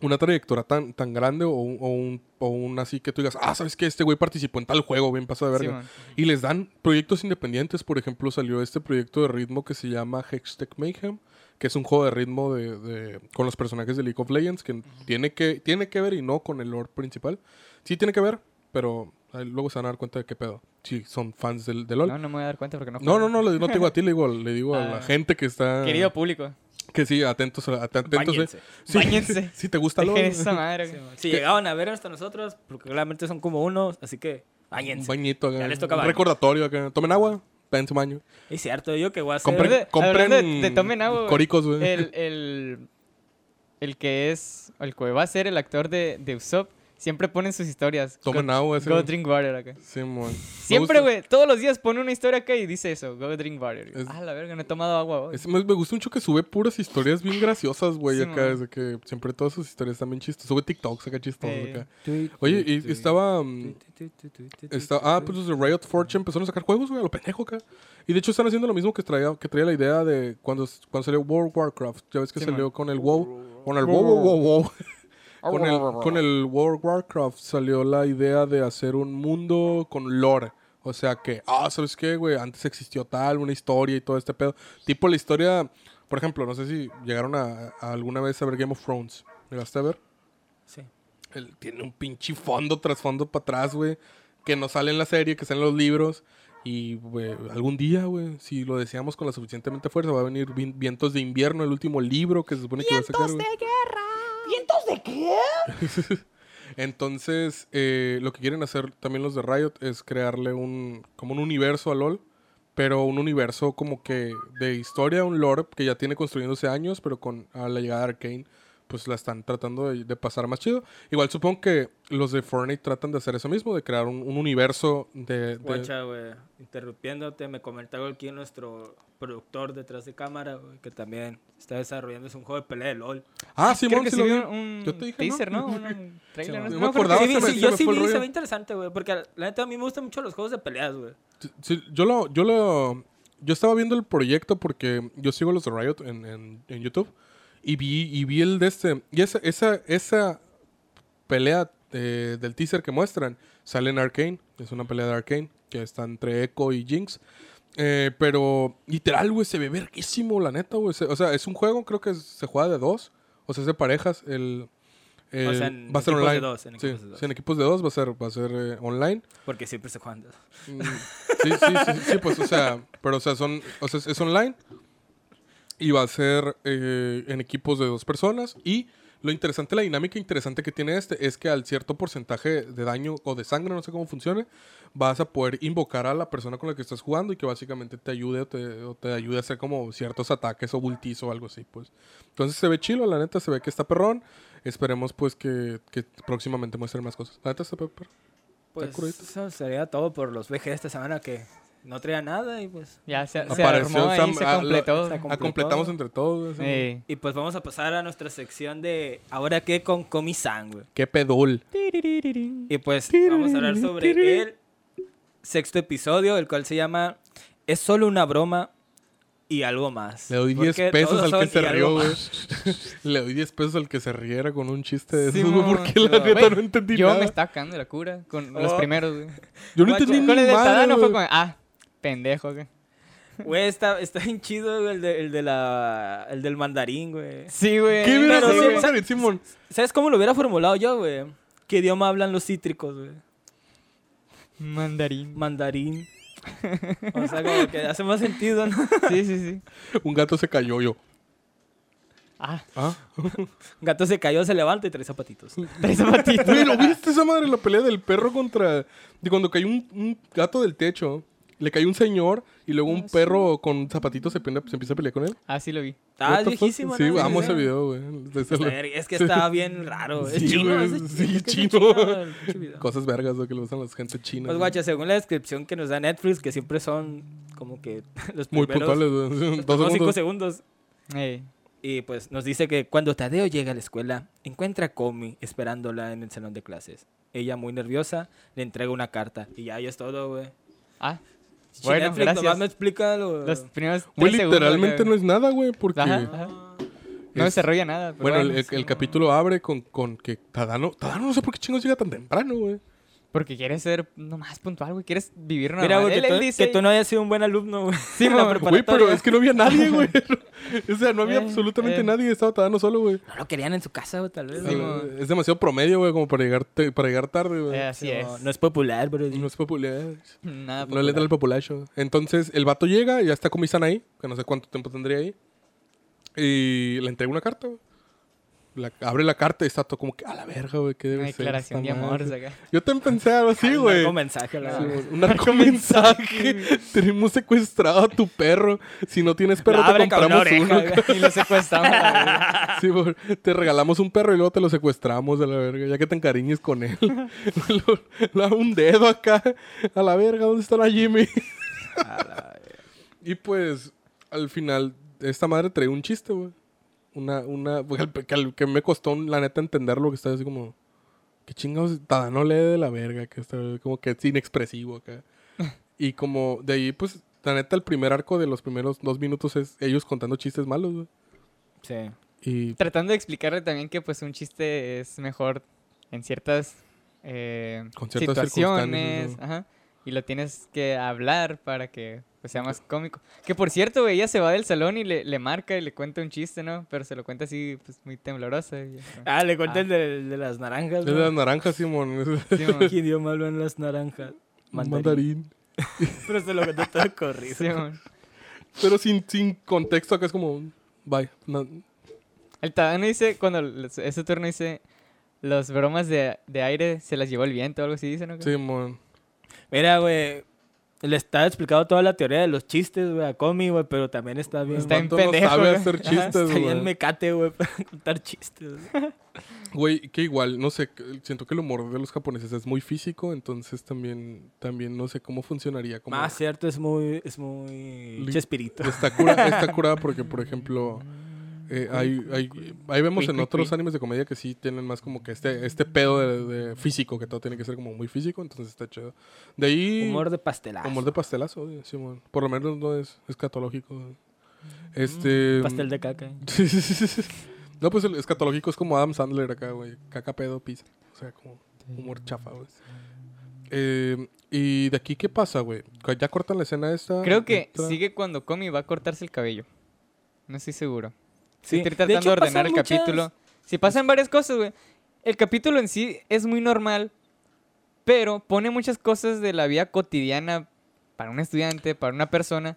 C: una trayectoria tan, tan grande o, un- o un, o un así que tú digas, ah, ¿sabes qué? Este güey participó en tal juego, bien pasado de verga. Y les dan proyectos independientes. Por ejemplo, salió este proyecto de ritmo que se llama Hextech Mayhem, que es un juego de ritmo de, de- con los personajes de League of Legends, que tiene que, tiene que ver y no con el lore principal. Sí tiene que ver, pero ahí luego se van a dar cuenta de qué pedo. Si son fans del, de LOL.
B: No, no me voy a dar cuenta porque no
C: No, no, no, le- no te digo a ti, (laughs) le digo, le digo a la
B: Ah.
C: gente que está...
B: Querido público,
C: Que sí, atentos, atentos. eh.
A: Báñense.
C: Sí,
B: Báñense. (laughs)
C: Si te gusta (laughs) LOL.
B: esa madre. güey.
A: Si llegaban a ver hasta nosotros, porque claramente son como unos, así que
C: Un
A: váyanse.
C: bañito acá.
A: Ya les toca
C: un
A: baño.
C: recordatorio acá. Tomen agua, en su baño.
A: Es cierto, yo que voy a hacer...
C: Compren,
B: de-
C: compren
B: de- de tomen agua,
C: coricos, güey.
B: El, el, el que es, el que va a ser el actor de, de Usopp, siempre pone en sus historias.
C: Tomen
B: go,
C: agua, ese,
B: Go drink water acá.
C: Sí. Me
B: Siempre, güey, todos los días pone una historia acá y dice eso, go drink water.
C: Es-
B: Ah, la verga, no he tomado agua hoy.
C: Es- me, me gusta mucho que sube puras historias bien graciosas, güey,
B: Sí,
C: acá. Desde que siempre todas sus historias están bien chistosas. Sube TikToks acá chistosos
B: Eh.
C: acá. Oye, y estaba... está- ah, pues los de Riot Forge empezaron a sacar juegos, güey, a lo pendejo acá. Y de hecho están haciendo lo mismo que traía, que traía la idea de cuando, cuando salió World of Warcraft. Ya ves que
B: Sí,
C: salió con el WoW. Con el WoW, WoW, WoW, WoW. Con, el, con el World of Warcraft salió la idea de hacer un mundo con lore. O sea que, ah, ¿sabes qué, güey? Antes existió tal, una historia y todo este pedo. Tipo la historia, Por ejemplo, no sé si llegaron a, a alguna vez a ver Game of Thrones. ¿Llegaste a ver?
A: Sí.
C: Él tiene un pinche fondo tras fondo para atrás, güey. Que no sale en la serie, que sale en los libros. Y, güey, algún día, güey, si lo deseamos con la suficientemente fuerza, va a venir Vi- Vientos de Invierno, el último libro que se supone que va a sacar.
A: ¿Vientos de qué? (laughs)
C: Entonces, eh, lo que quieren hacer también los de Riot es crearle un, como un universo a LOL, pero un universo como que de historia, un lore que ya tiene construyéndose años, pero con a la llegada de Arkane, pues la están tratando de, de pasar más chido. Igual supongo que los de Fortnite tratan de hacer eso mismo, de crear un, un universo de... de-
A: Guacha, güey, interrumpiéndote, me comentaba aquí nuestro productor detrás de cámara, güey, que también está desarrollando un juego de pelea de LOL.
C: Ah, sí,
B: Creo
C: mon,
B: que
C: sí
B: sí
C: lo
B: vi un,
C: Yo te dije,
B: teaser,
C: ¿no?
B: ¿no? Un, (laughs) trailer,
A: Sí,
B: ¿no?
C: yo
B: No
C: me acordaba,
A: Sí, yo sí vi, se ve interesante, güey, porque la neta a mí me gustan mucho los juegos de peleas, güey.
C: Sí, yo lo, yo lo, yo estaba viendo el proyecto porque yo sigo los de Riot en, en, en YouTube y vi, y vi el de este, y esa, esa, esa pelea eh, del teaser que muestran sale en Arcane, es una pelea de Arcane que está entre Echo y Jinx. Eh, pero literal, güey, se ve verguísimo, la neta, güey. Se- O sea, es un juego, creo que se juega de dos. O sea, es de parejas. El, el-
A: sea, en
C: va a ser
A: equipos de
C: online.
A: dos, en
C: sí,
A: equipos de dos.
C: sí, en equipos de dos va a ser, va a ser eh, online.
A: Porque siempre se juegan. dos.
C: Mm, Sí, sí, sí, sí, pues, o sea, pero, o sea, son, o sea, es online y va a ser eh, en equipos de dos personas y lo interesante, la dinámica interesante que tiene este es que al cierto porcentaje de daño o de sangre, no sé cómo funcione, vas a poder invocar a la persona con la que estás jugando y que básicamente te ayude o te, o te ayude a hacer como ciertos ataques o ultis o algo así, pues. Entonces se ve chilo, la neta, se ve que está perrón. Esperemos, pues, que, que próximamente muestren más cosas. La neta está perrón.
A: Pues eso sería todo por los VG esta semana que no traía nada y pues...
B: Ya se, se armó ahí,
C: Sam-
B: se
C: ah, lo-
B: completó.
A: se completó.
C: completamos entre todos.
B: Eh,
A: Y pues vamos a pasar a nuestra sección de ¿Ahora qué con Comi-san, güey?
C: Qué pedul.
A: Y pues vamos a hablar sobre el sexto episodio, el cual se llama Es solo una broma y algo más.
C: Le doy 10
A: Porque
C: pesos al que se rió, güey. Le doy 10 pesos al que se riera con un chiste de
B: Sí,
C: eso, güey, porque
B: sí,
C: la neta no entendí
B: Yo
C: nada.
B: me estaba cagando de la cura con los
A: Oh.
B: primeros, güey.
C: Yo no entendí
B: Con
C: ni
B: el de Tadano fue como, ah, pendejo, güey.
A: Güey, está, está bien chido güey, el, de, el, de la, el del mandarín, güey.
B: Sí, güey.
C: ¿Qué hubiera sido
A: sí,
C: el Mandarín, Simón?
A: ¿Sabes cómo lo hubiera formulado yo, güey? ¿Qué idioma hablan los cítricos, güey?
B: Mandarín.
A: Mandarín. O sea, como que hace más sentido, ¿no? (laughs)
B: Sí, sí, sí.
C: Un gato se cayó yo.
B: Ah,
C: Ah.
A: Un gato se cayó, se levanta y trae zapatitos.
B: trae zapatitos.
C: Güey, ¿lo viste esa madre? La pelea del perro contra... De cuando cayó un, un gato del techo. Le cayó un señor y luego un
B: Ah, sí.
C: perro con zapatitos se, pone- se empieza a pelear con él.
B: Ah, sí lo vi.
A: Ah,
C: What
A: es
C: the fuck?
A: viejísimo,
C: Sí,
A: ¿no?
C: amo
A: Sí,
C: ese
A: sí.
C: video, güey. Desde la-
A: ver- Es que está (laughs) bien raro. Es
C: Sí,
A: chino.
C: güey, sí,
A: es que es
C: chino.
A: el pinche video.
C: Cosas vergas, lo que le usan las gente china.
A: Pues
C: güey.
A: guacha, según la descripción que nos da Netflix, que siempre son como que (laughs) los
C: Muy
A: primeros,
C: puntuales, güey. (laughs)
A: los
C: Dos
A: primeros cinco
C: segundos.
A: segundos.
B: Ey.
A: Y pues nos dice que cuando Tadeo llega a la escuela, encuentra a Comi esperándola en el salón de clases. Ella, muy nerviosa, le entrega una carta. Y ya, ya es todo, güey.
B: Ah, Bueno,
A: Netflix
B: gracias.
A: nomás me explica lo...
B: los primeros
C: Güey,
B: tres segundos,
C: literalmente
B: güey.
C: no es nada, güey, porque...
B: Ajá, ajá. No
C: Es-
B: desarrolla nada. pero
C: Bueno, el, el-
B: sí.
C: el capítulo abre con, con que Tadano... Tadano no sé por qué chingos llega tan temprano, güey.
B: Porque quieres ser nomás puntual, güey. Quieres vivir normal.
A: Mira, güey,
B: él,
A: que,
B: él
A: tú,
B: dice...
A: que tú no hayas sido un buen alumno, güey.
B: Sí, (laughs)
C: Güey, pero es que no había nadie, güey. (laughs) o sea, no había
B: Eh,
C: absolutamente
B: eh.
C: nadie. Estaba Tadano solo, güey.
A: No lo querían en su casa, güey, tal vez.
B: Sí,
A: ¿no?
C: es demasiado promedio, güey, como para llegar, te- para llegar tarde, güey.
B: Eh, así
A: Sí,
B: es.
A: no, no es popular, bro.
C: No es popular.
B: Nada
C: No le entra el populacho. Entonces, el vato llega, ya está con Misan ahí, que no sé cuánto tiempo tendría ahí. Y le entrega una carta, güey. La- abre la carta y está todo como que a la verga, güey. ¿Qué debe
B: Una
C: ser
B: declaración de amor.
C: madre?"
B: acá.
C: Yo también pensé algo así, güey.
A: Un mensaje, a la
C: Sí, un narcomensaje. (laughs) Tenemos secuestrado a tu perro. Si no tienes perro,
A: La
C: te compramos uno.
B: Y lo secuestramos. la verga. (laughs)
C: Sí, güey, te regalamos un perro y luego te lo secuestramos a la verga, ya que te encariñes con él. (laughs) Lo- lo- un dedo acá. A la verga, ¿dónde está la Jimmy?
A: A la-
C: Y pues, al final, esta madre trae un chiste, güey. Una, una, pues, que, que me costó, la neta, entenderlo, que está así como, ¿qué chingados? no lee de la verga, que está como que es inexpresivo acá. (laughs) y como, de ahí, pues, la neta, el primer arco de los primeros dos minutos es ellos contando chistes malos, güey.
A: Sí.
C: Y
B: Tratando de explicarle también que pues un chiste es mejor en ciertas, eh,
C: Con ciertas
B: situaciones.
C: circunstancias, ¿no?
B: Ajá. Y lo tienes que hablar para que pues, sea más cómico. Que por cierto, güey, ella se va del salón y le, le marca y le cuenta un chiste, ¿no? Pero se lo cuenta así, pues muy temblorosa. y ya, ¿no?
A: Ah, le conté
B: Ah.
A: el de, de las naranjas.
C: De
A: ¿no?
C: las naranjas, Simón. (laughs) (laughs)
A: ¿Qué idioma hablan las naranjas? Mandarín.
C: Mandarín. (laughs)
A: Pero se lo conté todo corrido.
B: Sí, mon.
C: Pero sin, sin contexto acá es como... Bye. No-
B: El Tadano dice, cuando ese turno dice, las bromas de, de aire se las llevó el viento o algo así, dice, ¿no?
C: Simón.
A: Mira, güey. Le está explicado toda la teoría de los chistes, güey, a Comi, güey, pero también está bien.
B: Está bien
C: vato no
B: pendejo,
C: sabe
B: güey.
C: hacer chistes,
A: Está bien
C: güey.
A: mecate, güey, (laughs) para contar chistes. (laughs)
C: Güey, que igual, no sé, siento que el humor de los japoneses es muy físico, entonces también, también no sé cómo funcionaría. Como
A: Más cierto, es muy, es muy
C: Li-
A: Chespirito.
C: Está, cura, está (laughs) curada porque, por ejemplo, eh, hay, hay- ahí vemos en otros animes de comedia que sí tienen más como que este, este pedo de, de físico, que todo tiene que ser como muy físico, entonces está chido. De ahí...
A: Humor de pastelazo.
C: humor de pastelazo, Simón. Por lo menos no es escatológico. güey. Este...
A: Pastel de caca. (laughs)
C: no, pues el escatológico es como Adam Sandler acá, güey. Caca, pedo, pizza. O sea, como humor chafa, güey. Eh, y de aquí, ¿qué pasa, güey? ¿Ya cortan la escena esta?
B: Creo que sigue cuando Comi va a cortarse el cabello. No estoy seguro.
A: Sí.
B: Estoy
A: De
B: tratando de,
A: hecho,
B: ordenar el
A: muchas-
B: capítulo. Si pasan varias cosas, güey. El capítulo en sí es muy normal, pero pone muchas cosas de la vida cotidiana para un estudiante, para una persona,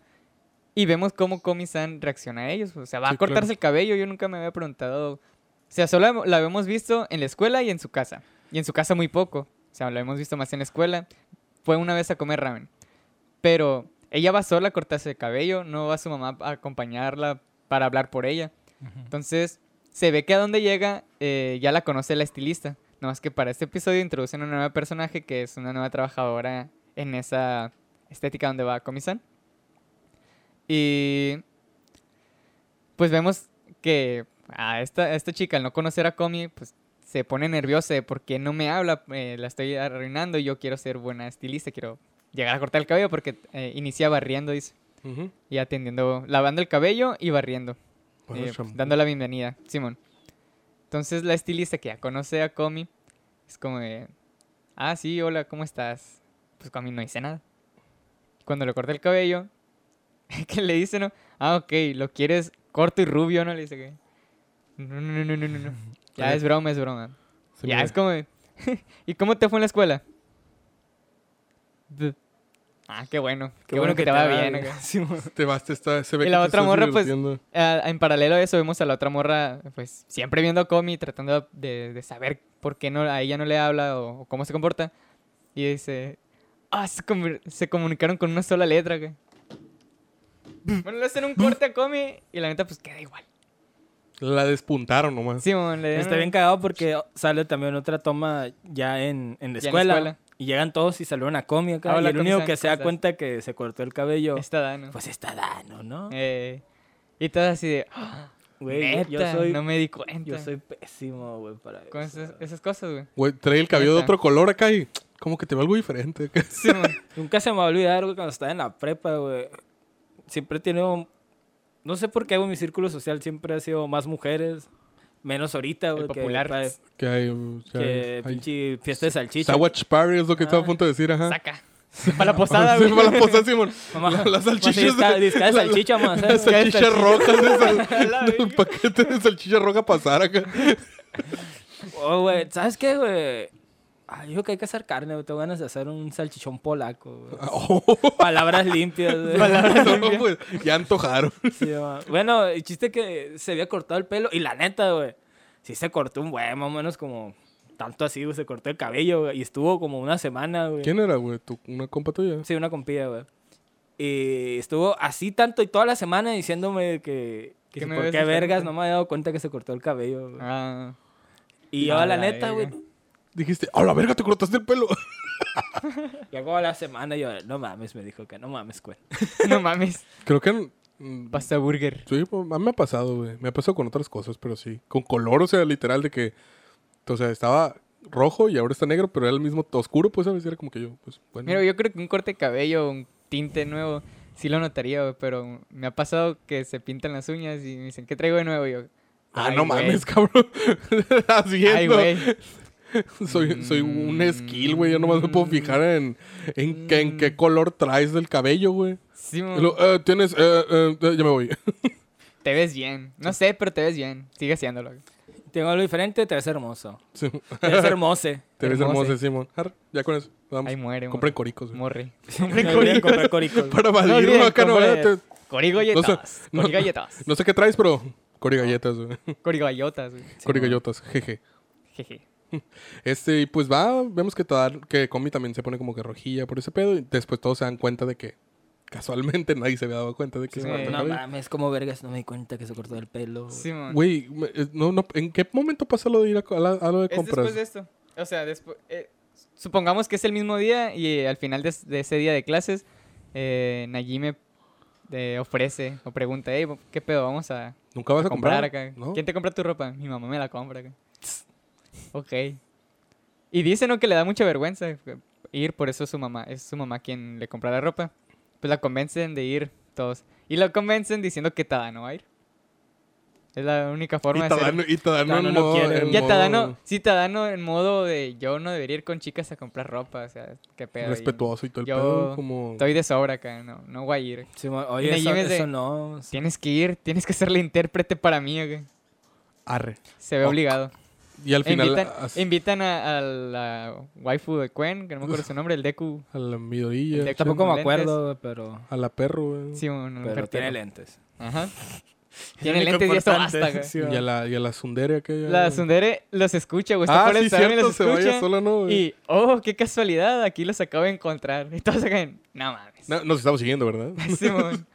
B: y vemos cómo Comi-san reacciona a ellos. O sea, va
C: Sí,
B: a cortarse
C: claro.
B: el cabello, yo nunca me había preguntado. O sea, solo la habíamos visto en la escuela y en su casa. Y en su casa muy poco. O sea, lo hemos visto más en la escuela. Fue una vez a comer ramen. Pero ella va sola a cortarse el cabello, no va su mamá a acompañarla para hablar por ella. Entonces, se ve que a donde llega eh, ya la conoce la estilista. No más que para este episodio introducen una nueva personaje que es una nueva trabajadora en esa estética donde va Comisan. Y pues vemos que a esta, a esta chica, al no conocer a Comi, pues se pone nerviosa de por qué no me habla, eh, la estoy arruinando yo quiero ser buena estilista, quiero llegar a cortar el cabello porque eh, inicia barriendo, dice,
C: Ujú.
B: y atendiendo, lavando el cabello y barriendo. Eh,
C: shampoo.
B: dando la bienvenida, Simón. Entonces la estilista que ya conoce a Comi es como de, ah, sí, hola, ¿cómo estás? Pues Comi no dice nada. Cuando le corta el cabello, (laughs) que le dice, ¿no? Ah, ok, lo quieres corto y rubio, ¿no? Le dice que... No, no, no, no, no, no. (laughs) Ya es broma, es broma.
C: Se
B: ya
C: me-
B: es como de, (laughs) ¿y cómo te fue en la escuela? Ah, qué bueno. Qué, bueno, que, te va bien. acá. (laughs)
C: Te vas, te está, se ve
B: Y la otra morra, pues, en paralelo a eso vemos a la otra morra, pues siempre viendo a Comi, tratando de, de saber por qué no, a ella no le habla o, o cómo se comporta. Y dice, ah, se, comu- se comunicaron con una sola letra. güey". bueno, le hacen un corte a Comi y la neta pues queda igual.
C: La despuntaron nomás.
B: Sí, le dieron-
A: Está bien cagado porque sale también otra toma ya en, en la
B: Ya en la
A: escuela. Y llegan todos y saludan a Comi acá.
B: Ah,
A: y el único que se da cuenta que se cortó el cabello,
B: Está Dano.
A: pues está Dano, ¿no?
B: Eh, y todo así de, "Ah,
A: Güey, yo soy,
B: no me di cuenta.
A: yo soy pésimo, güey, para
B: Con
A: eso.
B: esas, esas cosas, güey.
C: Güey, trae el cabello de otro color acá y como que te ve algo diferente. (laughs)
B: Sí.
A: Nunca se me va a olvidar, güey, cuando estaba en la prepa, güey. Siempre he tenido... No sé por qué, güey, mi círculo social siempre ha sido más mujeres. Menos ahorita, güey. que
B: popular.
A: pa-
C: que hay, uh,
A: Que,
C: hay-
A: pinche fiesta de salchicha.
C: Sandwich Party es lo que estaba a
A: Ah.
C: punto de decir, ajá.
B: Saca. Para la (laughs) posada,
C: Sí,
B: güey.
C: para la posada, Simón. (laughs)
A: Mamá,
C: La-
A: mamá, sí,
C: salchichas.
A: disca- disca de
C: la-
A: salchicha, mamá,
C: Las salchichas rojas. (laughs) Un paquete de salchicha roja pasar acá.
A: Oh, güey, ¿sabes qué, güey? Ay, dijo que hay que hacer carne, güey. Tengo ganas de hacer un salchichón polaco, güey. (laughs)
C: Oh,
A: Palabras limpias, güey. (laughs) (laughs)
C: no, pues, ya antojaron.
A: Sí, bueno, el chiste que se había cortado el pelo. Y la neta, güey. Sí se cortó un güey, más o menos como... Tanto así, güey. Se cortó el cabello, güey. Y estuvo como una semana, güey.
C: ¿Quién era, güey? ¿Tu- ¿Una compa tuya?
A: Sí, una compilla, güey. Y estuvo así tanto y toda la semana diciéndome que... Que, si
B: me
A: por qué vergas no me había dado cuenta que se cortó el cabello, güey.
B: Ah,
A: Y yo,
B: a
A: la
B: la
A: neta, güey...
C: Dijiste, a la verga, te cortaste el pelo. (laughs)
A: Llegó a la semana y yo, no mames, me dijo que no mames, güey. (laughs)
B: no mames.
C: Creo que. mm,
B: Pasta burger.
C: Sí, pues, a mí me ha pasado, güey. Me ha pasado con otras cosas, pero sí. Con color, o sea, literal, de que. O sea, estaba rojo y ahora está negro, pero era el mismo oscuro, pues, ¿sabes? Era como que yo, pues, bueno.
B: Mira, yo creo que un corte de cabello, un tinte nuevo, sí lo notaría, güey, pero me ha pasado que se pintan las uñas y me dicen, ¿qué traigo de nuevo? Y yo,
C: ah,
B: "Ay,
C: no
B: güey".
C: mames, (laughs) cabrón.
B: Ay,
C: Haciendo.
B: güey. (laughs)
C: soy, soy un
B: Mm.
C: skill, güey. Yo nomás me puedo fijar en, en, qué, en qué color traes del cabello, güey.
B: Sí,
C: lo, eh, tienes, eh, eh, ya me voy. (laughs)
B: Te ves bien. No sé, pero te ves bien. Sigue haciéndolo.
A: Tengo algo diferente, te ves hermoso.
C: Sí.
A: Te ves hermose. (laughs)
C: Te ves
B: Hermoso.
C: hermoso, Simón. Ya con eso. Vamos.
B: Ahí muere,
C: Compren coricos, güey.
B: Morre.
A: No olviden comprar coricos.
C: Para
B: No
C: evadirlo
B: olviden
C: acá, no, te-
B: Corigalletas.
C: No sé, no-
B: Corigalletas.
C: No sé qué traes, pero corigalletas, güey.
B: Corigallotas, güey.
C: Corigallotas, jeje.
B: Jeje. (laughs)
C: Este, y pues va, vemos que, Tadano- que Comi también se pone como que rojilla por ese pedo. Y después todos se dan cuenta de que casualmente (laughs) nadie se había dado cuenta de que
B: Sí,
C: se cortó el
A: No mames, como vergas, no me di cuenta que se cortó el pelo.
B: Sí.
C: Güey, eh, no, no, ¿en qué momento pasa lo de ir a, a la- a lo de
B: Es
C: compras?
B: después de esto. O sea, después. eh, supongamos que es el mismo día y eh, al final de, de ese día de clases, eh, Najime eh, ofrece o pregunta: hey, ¿qué pedo? Vamos a,
C: Nunca vas a,
B: comprar,
C: comprar,
B: acá.
C: ¿no?
B: ¿Quién te compra tu ropa? Mi mamá me la compra acá. Ok. Y dice, ¿no? Que le da mucha vergüenza eh, ir, por eso su mamá, es su mamá quien le compra la ropa. Pues la convencen de ir todos. Y la convencen diciendo que Tadano va a ir. Es la única forma
C: Y
B: de hacer...
C: Tadano, y Tadano
A: Tadano
C: en
A: no
C: modo-
A: quiere,
C: en
B: Ya
C: modo
B: Tadano, sí, Tadano en modo de yo no debería ir con chicas a comprar ropa, o sea, qué pedo. y
C: respetuoso y todo el
B: yo
C: pedo. Como...
B: Estoy de sobra acá, no, no voy a ir.
A: Sí,
B: Y
A: oye, eso,
B: Najime es de-
A: eso no. sí.
B: Tienes que ir, tienes que ser la intérprete para mí, ok.
C: Arre.
B: Se ve obligado.
C: Y al final
B: invitan
C: as-
B: invitan a, a la waifu de Quen, que no me acuerdo (laughs) su nombre, el Deku.
C: a la midorilla,
B: El de-
A: Tampoco me
B: lentes.
A: acuerdo, pero.
C: a la perro, güey.
B: Sí, una
A: Pero
B: mujer
A: tiene
B: perro.
A: lentes.
B: Ajá. (laughs) Tiene lentes y esto basta, güey.
A: sí,
C: y a la, y a la Sundere aquella.
B: La. Sundere los escucha, güey. Está
C: Ah,
B: por
C: sí,
B: y
C: cierto,
B: los
C: se vaya
B: escucha.
C: sola, ¿no? güey?
B: Y, oh, qué casualidad, aquí los acabo de encontrar. Y todos acá, no mames.
C: No, nos estamos siguiendo, ¿verdad? (laughs)
B: Simón.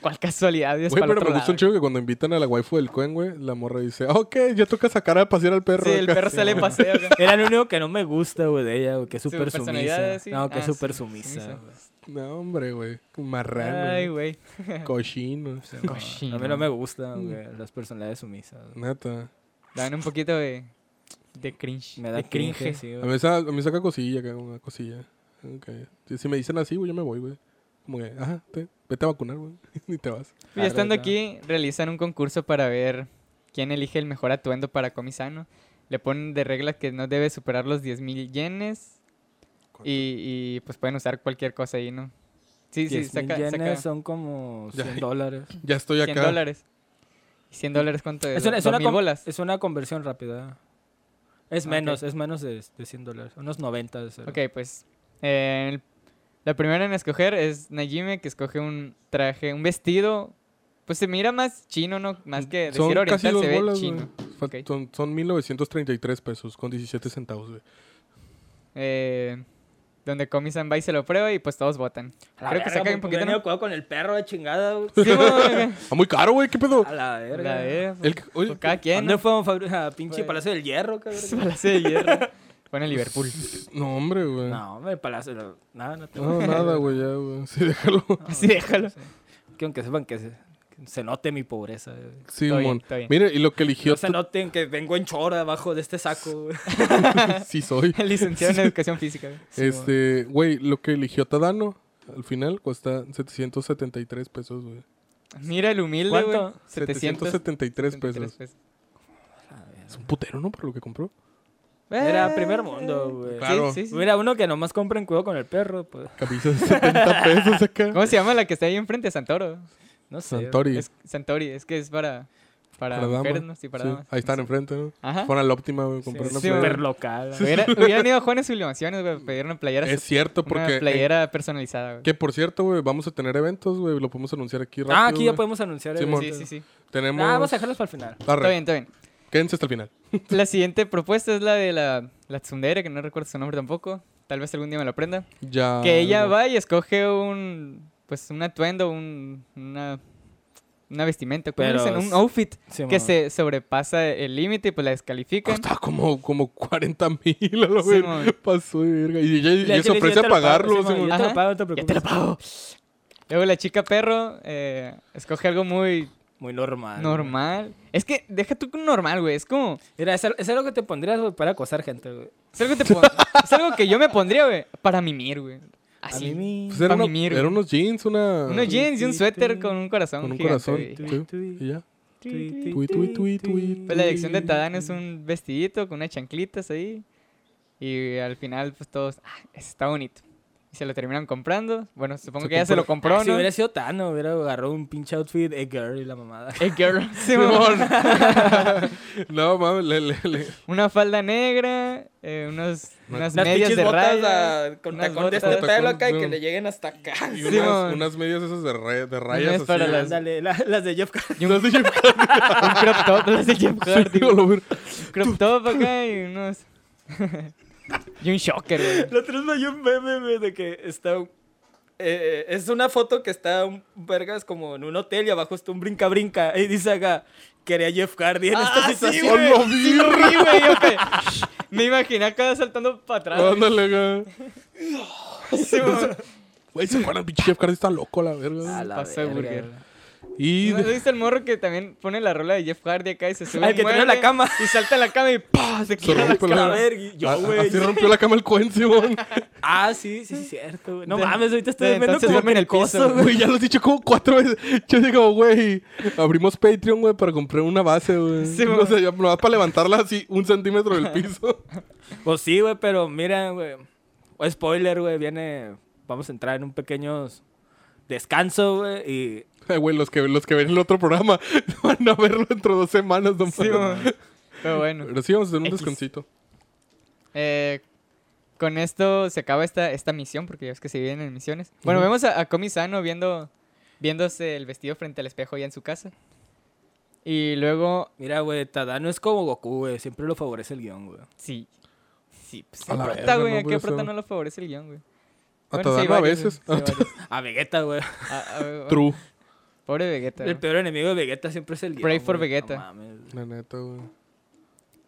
B: ¿Cuál casualidad? Dios
C: Güey, pero me gusta un chico que cuando invitan a la waifu del Cuen, güey, la morra dice, "Ah, ok, ya toca sacar a pasear al perro.
B: Sí, el
C: acá".
B: perro sale
A: Sí,
B: paseo acá.
A: Era lo único que no me gusta, güey, de ella, güey, que es súper sumisa.
B: sí.
A: No, que
B: Ah,
A: es súper
B: sí,
A: sumisa.
C: No, hombre, güey. Marrano.
B: Ay,
C: güey. (laughs) Cochino.
A: Sí, no,
B: Cochino.
A: A mí no me gustan, güey, las personalidades sumisas. güey.
C: Neta.
B: Dan un poquito de, de cringe.
A: Me da
B: de cringe.
A: cringe, sí,
C: A
A: güey.
C: mí, sa- a mí saca cosilla, acá, una cosilla. Ok. Si- Si me dicen así, güey, yo me voy, güey. Como que, ajá, te- vete a vacunar, güey. (laughs) y te vas.
B: Y estando aquí, realizan un concurso para ver quién elige el mejor atuendo para Comisano. Le ponen de regla que no debe superar los 10.000 yenes. Y, y, pues pueden usar cualquier cosa ahí, ¿no? Sí, sí,
A: 10 mil
B: saca,
A: yenes
B: saca
A: son como
C: Ya.
A: 100 dólares. (laughs)
C: Ya estoy
B: 100
C: acá.
B: dólares. ¿Y 100 dólares cuánto es?
A: Es una, es, una
B: ¿2,000
A: com-
B: bolas?
A: es una conversión rápida. Es
B: Ah,
A: menos,
B: ok.
A: es menos de, de 100 dólares. Unos 90 de.
B: Ok, pues. eh, el- la primera en escoger es Najime, que escoge un traje, un vestido. Pues se mira más chino, ¿no? Más que decir
C: Son casi
B: oriental,
C: dos
B: se ve
C: bolas, güey.
B: chino.
C: Fa-
B: Ok.
C: Son, son 1933 pesos con 17 centavos, güey.
B: Eh, donde Comisan va y se lo prueba y pues todos votan.
A: A la
B: Creo que
A: verga,
B: saca un
A: porque
B: poquito,
A: venía
B: ¿no?
A: cuidado con el perro de chingada, güey. (laughs)
B: Sí, mo,
C: Ah, muy caro, güey, ¿qué pedo?
A: A la verga.
B: la de,
C: El que- oye,
B: pues, cada quien,
A: ¿Dónde Fabri- a pinche
B: Fue-
A: Palacio del Hierro, cabrón? (laughs)
B: Palacio de Hierro. Fue en el Liverpool. (laughs)
C: no, hombre, güey.
A: No, hombre, Palacio. no, Nada, no tengo.
C: No, nada, güey, ya, güey. (laughs) Sí, déjalo.
B: Así déjalo.
A: Que aunque sepan que se, que se note mi pobreza. güey.
C: Sí,
B: Está bien,
C: mon.
B: está bien.
C: Mire, y lo que eligió...
A: No se noten que vengo en chora abajo de este saco. güey. (laughs)
C: sí soy.
B: El licenciado en educación física. güey.
C: Este, güey, lo que eligió Tadano al final cuesta 773 pesos, güey.
B: Mira el humilde, güey.
A: ¿Cuánto?
C: 773 pesos.
B: 73
C: Es un putero, ¿no? Por lo que compró.
A: Era
B: Eh,
A: primer mundo, güey.
C: Claro.
B: Sí, sí, sí.
A: Mira, uno que nomás compra en cuidado con el perro, pues.
C: Camisa de 70 pesos acá.
B: ¿Cómo se llama la que está ahí enfrente? Santoro.
A: No sé.
C: Santori.
B: Es Santori, es que es para, para,
C: Para
B: mujeres,
C: damas.
B: ¿no? Sí, para
C: Sí,
B: damas.
C: Ahí están
B: Sí.
C: enfrente, ¿no?
B: Ajá.
C: Fueron a la óptima, güey, comprar una
B: sí,
C: playera.
A: Súper local. (laughs)
B: hubieran ido a Juanes Sublimaciones, güey, pedir una playera,
C: Es cierto,
B: una
C: porque... en-
B: playera personalizada, güey.
C: que por cierto, güey, vamos a tener eventos, güey. Lo podemos anunciar aquí rápido,
A: Ah, aquí ya podemos anunciar.
C: Sí, mon.
B: Sí, sí, sí.
C: Tenemos...
A: Ah, vamos a dejarlos para el final.
C: Arre,
B: Está bien, está bien.
C: Quédense hasta el final. (laughs)
B: La siguiente propuesta es la de la, la tsundere, que no recuerdo su nombre tampoco. Tal vez algún día me lo aprenda.
C: Ya...
B: Que ella va y escoge un, pues, un atuendo, un, una, una vestimenta, ¿cómo le
A: Pero
B: dicen? Un outfit
A: Sí,
B: que se sobrepasa el límite y pues la descalifican.
C: Costaba como, como 40 mil a la
B: Sí.
C: Pasó de verga. Y ella, se ofrece a
A: lo
C: pagarlo.
A: sí. Yo te lo pago, no te
B: Ya
A: preocupes.
B: te lo pago. Luego la chica perro eh, escoge algo muy
A: Muy normal.
B: normal. Es que deja tú con normal, güey. Es como...
A: Mira, es, es algo que te pondrías güey, para acosar gente, güey.
B: Es algo, que te pon- (laughs) es algo que yo me pondría, güey, para mimir, güey. Así.
A: A mí
C: Pues era una-
B: mimir,
C: eran
B: güey.
C: unos jeans, una...
B: Unos jeans y un suéter con un corazón
C: Con un
B: gigante,
C: corazón.
B: güey.
C: Sí. Y ya.
A: Tui,
C: Tui, tui, tui, tui,
B: Pues la elección de Tadán es un vestidito con unas chanclitas ahí. Y al final, pues todos, ah, está bonito. Y se lo terminan comprando. Bueno, supongo
C: Se
B: que ya se lo compró,
A: Ah, si
B: ¿no?
A: hubiera sido Tano, hubiera agarrado un pinche outfit de girl y la mamada.
B: Eh, girl. (laughs) Simón. (laughs)
C: No, mames, le, le, le.
B: Una falda negra, eh, unos, unas
A: Unas
B: medias de
A: botas
B: rayas.
A: ah, con
B: unas
A: tacón de este
B: botas.
A: pelo acá y que le lleguen hasta acá.
C: Y
B: Sí,
C: unas,
B: mon.
C: unas medias esas de, re- de rayas así.
B: para las-
A: Ándale, la- las de Jeff Hardy.
B: Y un, (laughs) un crop top, las de Jeff Hardy.
C: Sí, a
B: Un crop top acá y unos... y un shocker, güey.
A: La otra vez me dio un meme, güey, de que está... un- eh, es una foto que está un vergas como en un hotel y abajo está un brinca-brinca. Y dice acá, quería Jeff Hardy en esta situación.
C: güey. ¡Hola,
B: Sí, lo vi, güey. que- Me imaginé acá saltando para atrás.
C: Ándale, güey. (laughs)
B: Sí, güey.
C: Güey, se acuerdan, pinche Jeff Hardy está loco, la verga.
A: A la
B: Pasó de
A: verga,
B: burger.
A: güey.
C: Y
B: ¿No has visto el morro que también pone la rola de Jeff Hardy acá y se sube
A: Al que tiene la cama.
B: Y salta a la cama y ¡pah! Se
C: se
B: queda la
C: rompe
B: cama.
A: yo,
C: Ah,
A: güey.
C: Así rompió la cama el Cuen, Simón. (laughs)
A: Ah, sí, sí, sí, cierto, güey. No
B: De-
A: mames, ahorita estoy
B: de
A: viendo como
B: duerme en el piso,
A: güey.
C: Güey, ya lo has dicho como cuatro veces. Yo digo, güey, abrimos Patreon, güey, para comprar una base, güey.
B: Sí,
C: no sé, ya nomás para levantarla así un centímetro del piso. (laughs)
A: Pues sí, güey, pero mira, güey. Spoiler, güey, viene. Vamos a entrar en un pequeño descanso, güey. Y.
C: Ay, güey, los que, los que ven el otro programa (laughs) van a verlo dentro de dos semanas, no
B: Sí. Pero bueno.
C: Pero sí, vamos a hacer un
B: X.
C: descansito.
B: Eh, con esto se acaba esta, esta misión, porque ya es que se viven en misiones. Bueno, vemos a, a Komi-sano viendo, viéndose el vestido frente al espejo ya en su casa. Y luego,
A: Mira, güey, Tadano es como Goku, güey. Siempre lo favorece el guion, güey.
B: sí. Sí, pues
C: A
B: a
C: la
B: prota,
C: verga,
B: güey.
C: no
B: ¿A qué
C: puede
B: prota no lo favorece el guion, güey?
C: A
B: Bueno, sí,
C: Tadano a
B: varios,
C: veces.
B: sí. (laughs)
A: A Vegeta, güey.
C: True.
B: Pobre Vegeta.
A: El peor enemigo de Vegeta siempre es el guion.
B: Pray for
A: güey.
B: Vegeta.
A: No mames.
C: La neta, güey.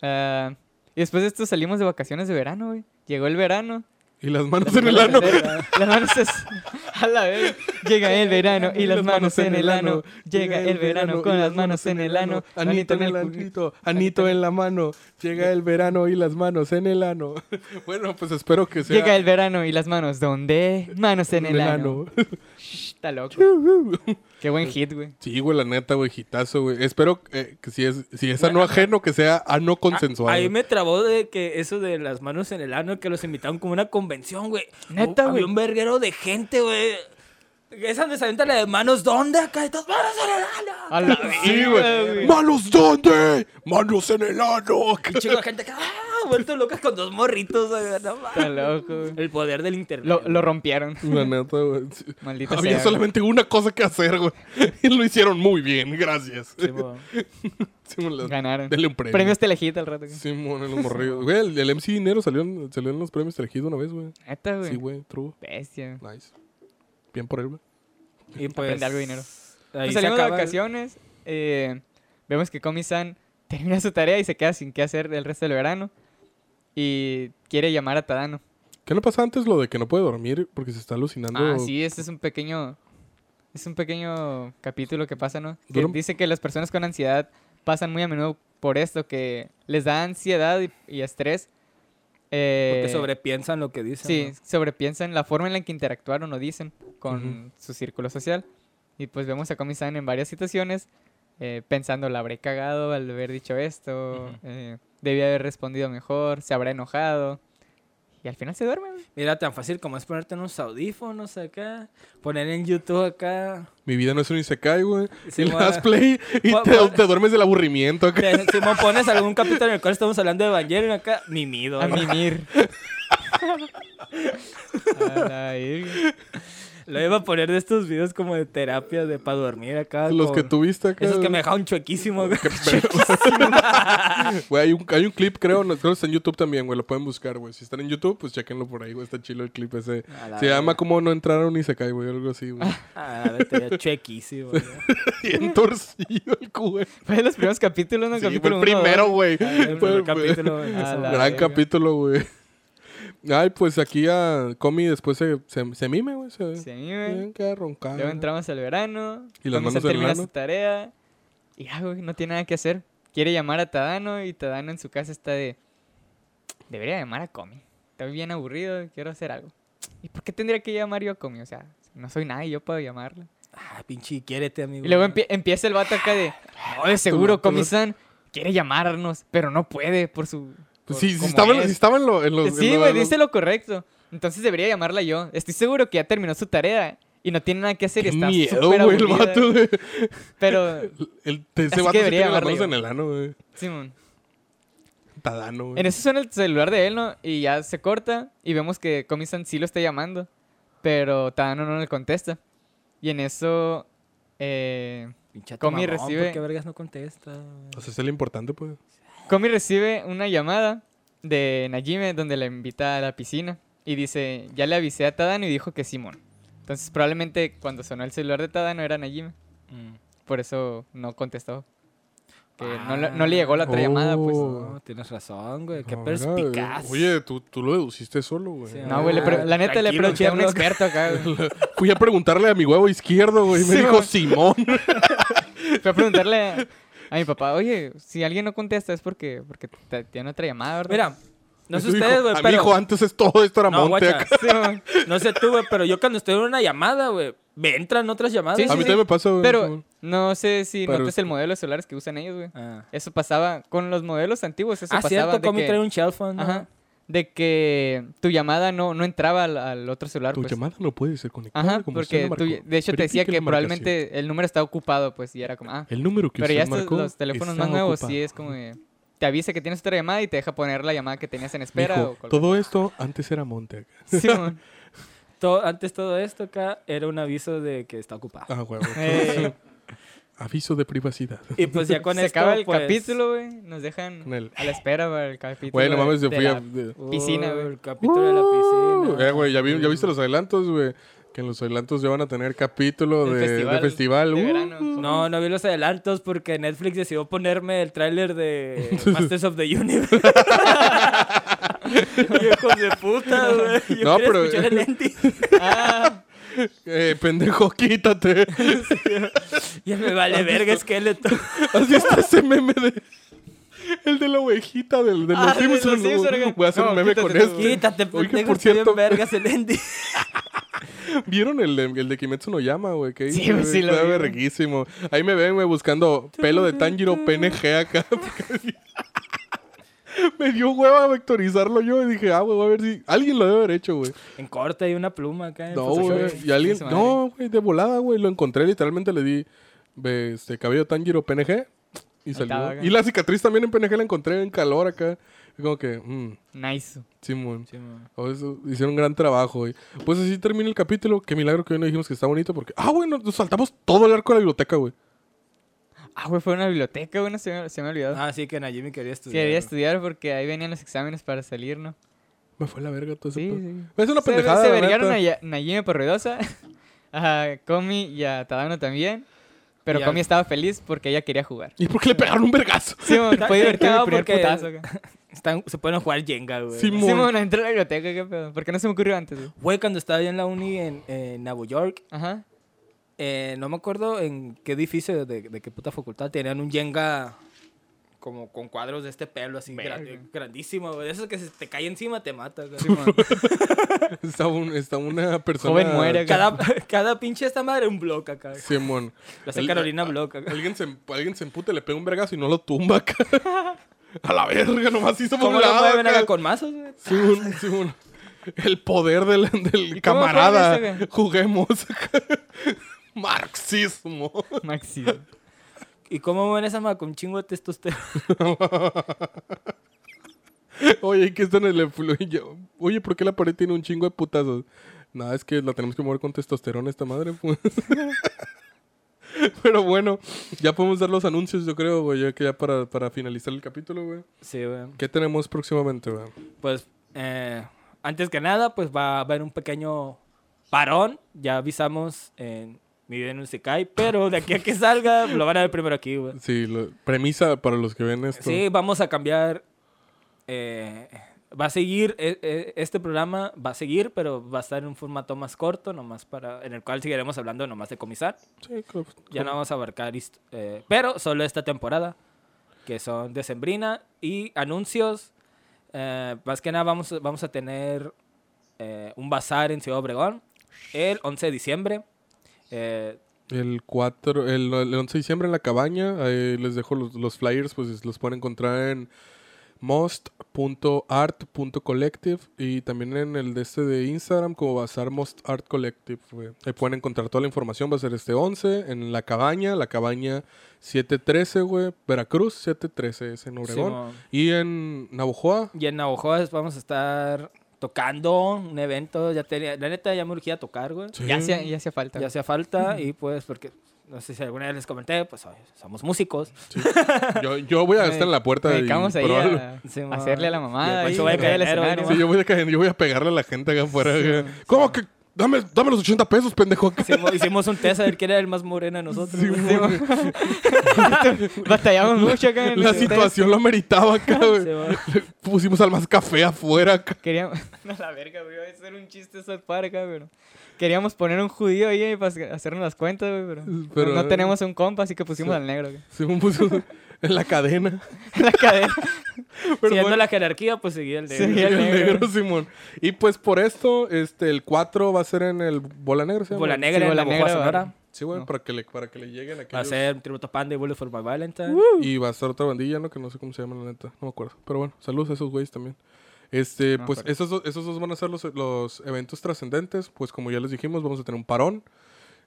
B: Ah, y después de esto salimos de vacaciones de verano, güey. Llegó el verano.
C: Y las manos en el ano. (laughs)
B: Las manos es... (laughs) A la vez. Llega el verano y las manos en el ano. Llega el verano con las manos en el ano.
C: Anito en el anito, anito en la mano. Llega el verano y las manos en el ano. (laughs) Bueno, pues espero que sea.
B: Llega el verano y las manos, ¿dónde? Manos en el ano. (laughs) Shh, Está loco. Qué buen hit, güey.
C: Sí, güey, la neta, güey, hitazo, güey. Espero eh, que si es, si es ano ajeno, que sea ano consensuado.
A: Ahí me trabó de que eso de las manos en el ano, que los invitaron como una convención, güey.
B: Neta,
A: Había
B: güey.
A: un verguero de gente, güey. Esa donde se avienta la de manos, ¿dónde? Acá, estas manos en el ano.
C: Sí, güey. ¿Manos dónde? ¡Manos en el ano!
A: Un chingo de gente que, ah, vuelto locas con dos morritos, güey. No mames.
B: Está loco, güey.
A: El poder del internet.
B: Lo, lo rompieron.
C: La neta, güey. Sí.
B: Maldita
C: Había
B: sea,
C: solamente una cosa que hacer, güey. (laughs) Y lo hicieron muy bien, gracias.
A: Simón. (laughs)
C: Simón, la-
B: Ganaron.
C: Denle un premio.
B: Premios Telehit al rato. güey.
C: Simón, en los morridos. Güey, el, el MC Dinero salió, en- salió en los premios elegidos una vez, güey.
B: Neta, güey.
C: Sí, güey, true.
B: Bestia.
C: Nice. Bien por él, güey.
A: Y pues.
B: Aprende algo de dinero.
A: ahí
B: Pues
A: se
B: salimos de vacaciones. eh, vemos que Komi-san termina su tarea y se queda sin qué hacer el resto del verano. Y quiere llamar a Tadano.
C: ¿Qué le pasa antes lo de que no puede dormir porque se está alucinando?
B: Ah, sí, este es un pequeño. Es un pequeño capítulo que pasa, ¿no? Que dice que las personas con ansiedad pasan muy a menudo por esto, que les da ansiedad y, y estrés. Eh,
A: Porque sobrepiensan lo que dicen.
B: Sí,
A: ¿no?
B: sobrepiensan la forma en la que interactuaron o dicen con
C: Ujú.
B: su círculo social. Y pues vemos a Komi-san en varias situaciones eh, pensando, la habré cagado al haber dicho esto,
A: Ujú.
B: eh, debía haber respondido mejor, se habrá enojado. Y al final se duerme. güey.
A: Mira, tan fácil como es ponerte unos audífonos acá, poner en YouTube acá.
C: Mi vida no es un isekai, güey.
A: Sí,
C: y le das play y te, duermes del aburrimiento. acá.
A: Te- Simón, pones algún capítulo en el cual estamos hablando de Evangelion acá, mimido.
B: A mimir. (laughs) a la.
A: Lo iba a poner de estos videos como de terapia de para dormir acá.
C: Los
A: con-
C: que tuviste acá.
A: Esos que me dejaron chuequísimo. güey.
C: Güey, hay un, hay un clip, creo, no, creo que está en YouTube también, güey. Lo pueden buscar, güey. Si están en YouTube, pues chequenlo por ahí, güey. Está chilo el clip ese. Se llama como no entrar a un Isekai, güey. Algo así, güey. (laughs)
A: Ah, vete, ya chuequísimo. güey. (laughs)
C: Bien torcido el cu, güey.
B: Fue de los primeros capítulos, ¿no?
C: Sí, fue
B: Capítulo
C: el primero, güey.
A: Ah, el
C: Fue
A: primer
C: el-
A: capítulo. (laughs)
B: A
A: empezó.
B: la
C: Gran
B: verga.
C: capítulo, güey. Ay, pues aquí a Comi después se, se, se mime, güey. Se,
B: güey.
C: Bien, queda roncada.
B: Luego entramos al verano.
C: Y las manos
B: termina su tarea. Y ya, güey, no tiene nada que hacer. Quiere llamar a Tadano y Tadano en su casa está de... Debería llamar a Komi. Estoy bien aburrido, quiero hacer algo. ¿Y por qué tendría que llamar yo a Komi? O sea, no soy nadie, yo puedo llamarla.
A: Ah, pinche, quiérete, amigo.
B: Y luego empie- empieza el vato acá de... "Oh, de seguro
C: loco,
B: Komi-san quiere llamarnos, pero no puede por su...
C: Pues
B: por
C: sí, sí estaba, en lo-
B: es.
C: sí estaba en lo- en los...
B: Sí, güey, dice lo correcto. Entonces debería llamarla yo. Estoy seguro que ya terminó su tarea y no tiene nada que hacer y
C: Qué
B: está
C: miedo,
B: súper
C: güey, el vato, güey.
B: Pero, (laughs)
C: El, ese
B: Así
C: vato
B: que
C: sí
B: debería yo.
C: en el ano, güey.
B: Simón.
C: Tadano, güey.
B: En eso suena el celular de él, ¿no? Y ya se corta y vemos que Comisan sí lo está llamando. Pero Tadano no le contesta. Y en eso. Eh, Comi recibe-
A: ¿Por qué vergas no contesta?
C: O sea, es el importante, pues.
B: Comi recibe una llamada de Najime donde la invita a la piscina. Y dice: Ya le avisé a Tadano y dijo que Simón. Entonces, probablemente cuando sonó el celular de Tadano era Najime.
A: Mm.
B: Por eso no contestó. Que no, le- no le llegó la otra llamada, pues.
C: Oh.
A: No, tienes razón, güey. Qué perspicaz.
C: Oye, tú, tú lo deduciste solo, güey.
A: Sí,
B: No, güey, la neta le pregunté a un experto acá, güey. (laughs)
C: Fui a preguntarle a mi huevo izquierdo, güey. y Me
B: Sí,
C: dijo. Simón.
B: Fui a preguntarle a, mi papá, oye, si alguien no contesta es porque, porque te- tiene otra llamada, ¿verdad?
A: Mira, no sé ustedes, güey,
C: a mi
A: pero...
C: hijo antes es todo esto era
A: No,
C: monte. acá.
B: Sí.
A: No sé tú, güey, pero yo cuando estoy en una llamada, güey, me entran otras llamadas.
B: Sí,
C: a mí
B: sí.
C: también me pasa, güey.
B: Pero no sé si
C: Pero-
B: notas el modelo de celulares que usan ellos, güey.
A: Ah,
B: Eso pasaba con los modelos antiguos, eso
A: ah
B: pasaba
A: cierto,
B: de
A: Comi
B: que,
A: trae un shell phone, ¿no?
B: De que tu llamada no, no entraba al, al otro celular,
C: Tu
B: pues.
C: llamada no puede ser conectada.
B: Ajá,
C: como
B: porque
C: marcó.
B: de hecho te decía que probablemente el número está ocupado, pues, y era como, ah.
C: El número que
B: Pero
C: usted
B: ya
C: marcó
B: los teléfonos más nuevos
C: ocupado.
B: sí es como te avisa que tienes otra llamada y te deja poner la llamada que tenías en espera. O
C: todo esto antes era monte. acá. (laughs)
B: Sí.
A: To- antes todo esto acá era un aviso de que está ocupado.
C: Ah, huevo. (laughs) Aviso de privacidad.
A: Y pues ya (laughs) con
B: se
A: esto,
B: acaba el
A: pues,
B: capítulo, güey. Nos dejan
C: el-
B: a la espera para el capítulo.
C: Güey, no
B: de-
C: mames, yo
B: de
C: fui a... de-
B: piscina,
A: uh,
B: güey.
A: El capítulo de la piscina.
C: Eh, güey, ¿ya, vi- ¿ya viste los adelantos, güey? Que en los adelantos ya van a tener capítulo de de festival.
B: festival de
C: Uh,
B: verano.
A: No, no vi los adelantos porque Netflix decidió ponerme el tráiler de (laughs) Masters of the Universe. (laughs) Hijos de puta, güey. Yo
C: No, pero-
A: escuchar el ending.
B: Ah,
C: Eh, pendejo, quítate. (laughs)
A: Ya me vale verga Skeleton.
C: ¿Has visto ese meme de... El de la ovejita del, de los
B: Ah, de los
C: Simpsons? Güey. Voy a hacer
B: No,
C: un meme con
B: quítate güey.
A: Quítate,
C: Oye,
A: pendejo.
C: por
A: estoy bien
C: cierto-
A: vergas el ending.
C: ¿Vieron el de, el de Kimetsu no Yama, güey? ¿Qué
B: Sí, sí lo
C: Está verguísimo. Ahí me ven, güey, buscando pelo de Tanjiro PNG acá. (laughs) (laughs) me dio hueva vectorizarlo yo y dije, ah, güey, voy a ver si... Alguien lo debe haber hecho, güey.
A: En corte hay una pluma acá. en
C: No, güey. Y alguien... No, güey, de volada, güey. Lo encontré, literalmente le di este cabello Tanjiro PNG y salió.
B: estaba.
C: Y la cicatriz también en PNG la encontré en calor acá. Y como que, mmm,
B: nice.
C: Simón. Eso, hicieron un gran trabajo, güey. Pues así termina el capítulo. Qué milagro que hoy no dijimos que está bonito porque... Ah, güey, nos saltamos todo el arco de la biblioteca, güey.
B: Ah, güey, fue a una biblioteca, güey, no se me, se me ha olvidado.
A: Ah, sí, que Najimi quería estudiar.
B: quería estudiar porque ahí venían los exámenes para salir, ¿no?
C: Me fue la verga todo
B: Sí,
C: pedo.
B: sí.
C: Es una
B: Se,
C: pendejada,
B: se
C: la
B: vergaron a Ya- Najime por ruidosa, (laughs) a Komi y a Tadano también. Pero
A: Y
B: Komi
A: al-
B: estaba feliz porque ella quería jugar.
C: ¿Y por qué le pegaron un vergazo?
B: Sí, (laughs) fue divertido el primer
A: porque-
B: putazo.
A: Están, se pueden jugar Jenga, güey.
C: Sí,
B: mon, entré a la biblioteca, qué pedo. ¿Por qué no se me ocurrió antes, güey?
A: Güey, cuando estaba yo en la uni en, en Nueva York,
B: Ajá.
A: Eh, no me acuerdo en qué edificio de, de qué puta facultad tenían un Jenga como con cuadros de este pelo así grandísimo, güey. De esos que se te cae encima te mata, güey. (laughs)
C: Está, un- está una persona...
B: Joven muere.
A: Cada, cada pinche esta madre un block acá.
C: Simón.
A: Lo hace Carolina Block acá.
C: Alguien se, alguien se emputa, le pega un vergazo y no lo tumba acá. (laughs) A la verga, nomás hizo por
A: ¿Cómo
C: un
A: lo
C: lado
A: mueven
C: acá.
A: acá con mazos, güey?
C: Simón, Simón. El poder del, del
B: ¿Y cómo
C: camarada.
B: güey?
C: Juguemos. Marxismo. (laughs)
B: Maxi.
A: ¿Y cómo mueven esa madre con chingo de testosterona? (laughs)
C: Oye, ¿qué está en el fluido? Oye, ¿por qué la pared tiene un chingo de putazos? Nada, es que la tenemos que mover con testosterona esta madre, pues. (laughs) Pero bueno, ya podemos dar los anuncios, yo creo, güey, ya que ya para, para finalizar el capítulo, güey.
A: Sí, güey.
C: ¿Qué tenemos próximamente, güey?
A: Pues, eh, antes que nada, pues va a haber un pequeño parón. Ya avisamos en mi en un Sekai, pero de aquí a que salga, lo van a ver primero aquí, güey.
C: Sí, lo- premisa para los que ven esto.
A: Sí, vamos a cambiar. eh, va a seguir, eh, este programa va a seguir, pero va a estar en un formato más corto, nomás para, en el cual seguiremos hablando nomás de comisar.
C: Sí, co-
A: Ya
C: co-
A: no vamos a abarcar, eh, pero solo esta temporada, que son Decembrina y anuncios. Eh, más que nada vamos, vamos a tener eh, un bazar en Ciudad Obregón el 11 de diciembre. Eh,
C: El 4, el, el 11 de diciembre en la cabaña, ahí les dejo los, los flyers, pues los pueden encontrar en most.art.collective y también en el de este de Instagram como va a ser Most Art Collective. Ahí pueden encontrar toda la información. Va a ser este 11 en La Cabaña, La Cabaña 713, güey. Veracruz 713 es en Obregón.
A: Simón.
C: y en Navojoa.
A: Y en Navajo vamos a estar tocando un evento. Ya tenía, la neta ya me urgía tocar, güey.
C: Sí.
B: Ya hacía, ya hacía falta.
A: Ya hacía falta y pues porque, no sé si alguna vez les comenté, pues oye, somos músicos.
C: Yo, yo voy a estar en la puerta y
B: dedicamos ahí
C: probarlo.
B: a,
A: Sí,
B: a hacerle a la
A: de.
C: Sí, yo voy, a caer- yo voy a pegarle a la gente acá afuera. ¿Cómo que? Dame, dame los 80 pesos, pendejo.
A: Hicimos, hicimos un test a ver quién era el más moreno de nosotros.
C: Sí,
A: güey. (laughs)
B: Batallamos mucho acá en
C: La
B: el-
C: situación lo ameritaba acá, güey.
A: Sí.
C: Pusimos al más café afuera acá.
B: Queríamos... (laughs) No, la verga, güey. Iba a ser un chiste South Park acá, pero... Queríamos poner un judío ahí para hacernos las cuentas, güey, pero...
C: Pero-
B: no, no tenemos un compa, así que pusimos al negro, güey.
C: Se me puso en la cadena. (laughs)
B: En la cadena. (laughs)
C: Pero
A: Siguiendo
C: bueno,
A: la jerarquía, pues seguía el
B: negro.
C: negro, Simón. Y pues por esto, este, el 4 va a ser en el Bola Negra, ¿se llama?
A: Bola Negra
B: Sí,
A: en
B: Bola
A: Navajo,
B: Negra,
A: Sonora.
C: Sí, güey,
B: No.
C: para, que le, para que le lleguen
A: Va a ser tributo Panda y Bullet for My Valentine.
C: Y va a estar otra bandilla, ¿no? Que no sé cómo se llama, la neta. No me acuerdo. Pero bueno, saludos a esos güeyes también. Este,
B: No me
C: pues esos, dos- esos dos van a ser los, los eventos trascendentes. Pues como ya les dijimos, vamos a tener un parón.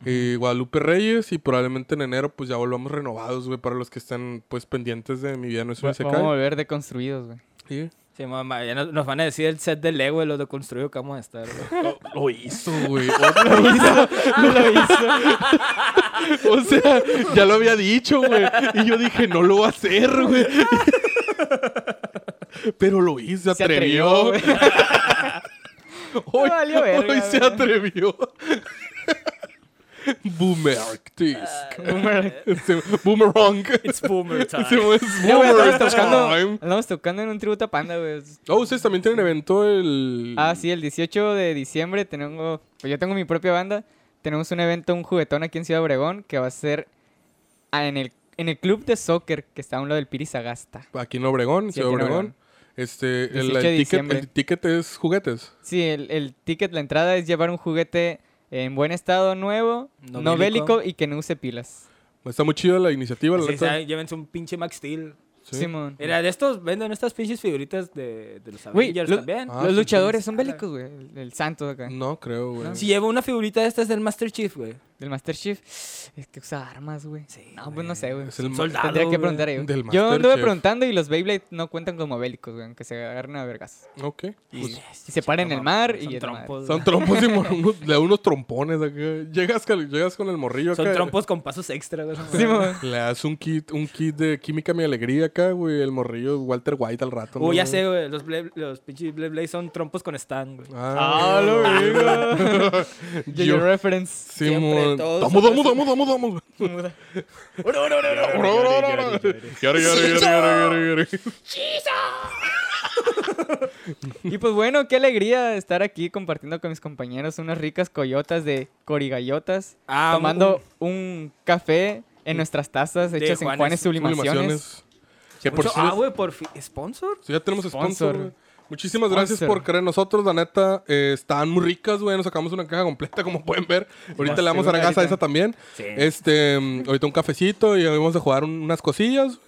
C: Eh, Guadalupe Reyes y probablemente en enero pues ya volvamos renovados, güey, para los que están pues pendientes de mi vida no es un
B: Va- Vamos a volver deconstruidos, güey.
C: Sí.
A: Sí, mamá, ya nos, nos van a decir el set de Lego de los de construido que vamos a estar. güey. (laughs)
C: Lo, lo hizo, güey. (laughs)
B: Lo hizo, lo hizo. (laughs)
C: O sea, ya lo había dicho, güey. Y yo dije, no lo va a hacer, güey. Pero lo hizo, se
B: Se
C: atrevió. Hoy,
B: valió verga,
C: hoy se
B: güey.
C: atrevió. Boomerang.
B: Boomerang.
C: Boomerang.
A: It's boomer time.
C: Sí, es
B: güey, andamos tocando,
C: time.
B: andamos tocando en un tributo a Panda, güey.
C: Oh, ustedes también tienen evento el...
B: Ah, sí, el 18 de diciembre tengo... Pues yo tengo mi propia banda. Tenemos un evento, un juguetón aquí en Ciudad Obregón que va a ser ah, en el, en el club de soccer que está a un lado del Piri Sagasta.
C: Aquí en Obregón,
B: Sí,
C: Ciudad
B: aquí en
C: Obregón.
B: Obregón.
C: Este, el,
B: 18
C: el
B: de
C: ticket,
B: diciembre.
C: el ticket es juguetes.
B: Sí, el, el ticket, la entrada es llevar un juguete en buen estado, nuevo,
A: No
B: no,
A: bélico.
B: y que no use pilas.
C: Está muy chida la iniciativa, la
A: Sí, llévense un pinche Max Steel.
C: Sí.
B: Simón.
A: Mira, de estos venden estas pinches figuritas de, de los Avengers también.
C: Ah,
B: Los
C: sí,
B: luchadores
A: sí.
B: son bélicos, güey. El, el santo acá.
C: No creo, güey.
A: Si llevo una figurita de estas del Master Chief, güey.
B: Del Master Chief. Es que usa armas, güey.
A: Sí,
B: no, pues no sé, güey.
C: Es el
A: Soldado,
B: Tendría que preguntar güey.
C: Del
B: Yo anduve
C: Chef.
B: preguntando y los Beyblade no cuentan como bélicos, güey. Aunque se agarren a vergas.
C: Ok.
A: Y,
C: Pues,
B: Y se paran en el mar y
A: Son
B: madre.
A: trompos.
C: son trompos y (laughs) unos, le da unos trompones acá. Llegas, llegas con el morrillo acá.
A: Son trompos con pasos extra, güey.
B: Simón.
C: Le das un kit, un kit de química mi alegría acá, güey. El morrillo Walter White al rato.
A: Uy,
C: ¿no,
A: ya sé, güey. Los, los pinches Blade Blade son trompos con stand, güey.
B: Ah, lo (laughs) verga.
C: Yo-
B: Yo reference.
C: Simón.
A: Todos
C: Vamos, vamos, vamos, vamos, vamos.
A: No, no, no, no, no.
C: Yara, yara, yara, yara, yara, yara.
B: Y pues bueno, qué alegría estar aquí compartiendo con mis compañeros unas ricas coyotas de corigallotas.
A: Ah,
B: tomando un café en nuestras tazas hechas en
A: Juanes
B: Sublimaciones.
C: Sublimaciones. Que por
A: ah, güey, por fin. ¿Sponsor?
C: Sí, ya tenemos sponsor.
B: Sponsor.
C: Muchísimas gracias por creer en nosotros, la neta. eh, están muy ricas, güey. Nos sacamos una caja completa, (laughs) como pueden ver. Ahorita le vamos a dar gas a
B: ahorita.
C: esa también.
A: Sí.
C: Este, ahorita un cafecito y vamos a jugar un- unas cosillas.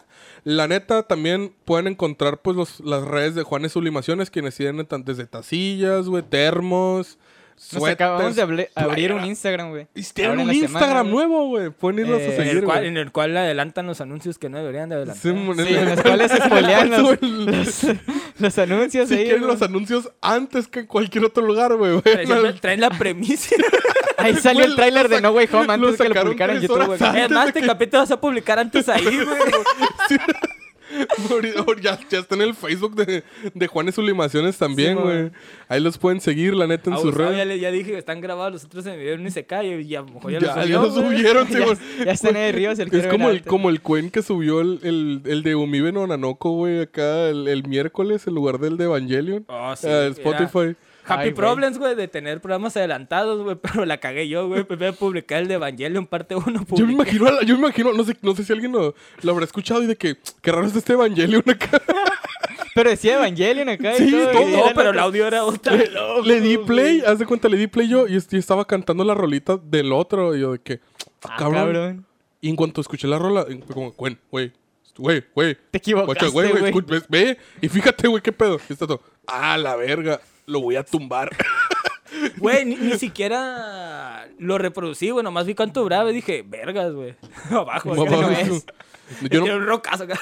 C: La neta, también pueden encontrar pues los, las redes de Juanes Sublimaciones, quienes tienen desde tacillas, güey, termos,
B: Nos acabamos de abrir un. Instagram, güey.
C: Y tienen
B: en
C: un Instagram
B: semana,
C: nuevo, güey. Pueden irlos
B: Eh,
C: a
A: En
C: seguir,
A: el, cual, en el cual adelantan los anuncios que no deberían de adelantar.
C: Sí,
B: Sí, en los (laughs) cuales se spoilean los, (laughs) los, los anuncios.
C: Si
B: ahí,
C: quieren
B: güey.
C: los anuncios antes que en cualquier otro lugar, güey.
A: Traen, traen la premisa. (laughs)
B: Ahí salió el tráiler de No Way Home antes que lo publicaran en YouTube, güey.
A: Además,
C: de
A: este capítulo vas a publicar antes ahí, güey. (laughs)
C: Ya, ya está en el Facebook de, de Juanes Sublimaciones también, güey. Ahí los pueden seguir, la neta, en
A: A
C: sus
A: Gustavo ya,
C: redes.
A: ya dije que están grabados los otros en video en ICK y a lo mejor ya,
C: Ya,
A: los
C: ya subieron, sí, (laughs)
B: ya, ya está en el río, si el
C: Es como el, como el cuen que subió el, el, el de Umibe Nonanoco, güey, acá el, el miércoles en lugar del de Evangelion.
A: Oh, sí,
C: a
A: era
C: Spotify.
A: Happy
B: Ay.
A: Problems, güey, de tener programas adelantados, güey, (laughs) pero la cagué yo, güey. Primero publicar el de Evangelion parte 1.
C: Yo me imagino, yo me imagino, no sé, no sé si alguien lo, lo habrá escuchado y de que, qué raro es este Evangelion acá. (laughs)
B: Pero decía Evangelion acá y
C: Sí,
B: todo.
C: todo,
B: y
A: No, pero el audio era otra.
C: Le di play, haz de cuenta, le di play yo y, est- y estaba cantando la rolita del otro. Y yo de que, ah,
B: Ah,
C: cabrón.
B: cabrón.
C: Y en cuanto escuché la rola, fue como, güey, güey, Güey, güey.
B: Te equivocaste,
C: güey, ves- Ve, y fíjate, güey, qué pedo. Y está todo. Ah, la verga. Lo voy a tumbar. (laughs)
A: Güey, ni, ni siquiera lo reproducí, güey. Nomás vi cuánto duraba y dije, vergas, güey. (laughs) Abajo, no es. (laughs)
C: Yo, no-
A: un rocazo acá.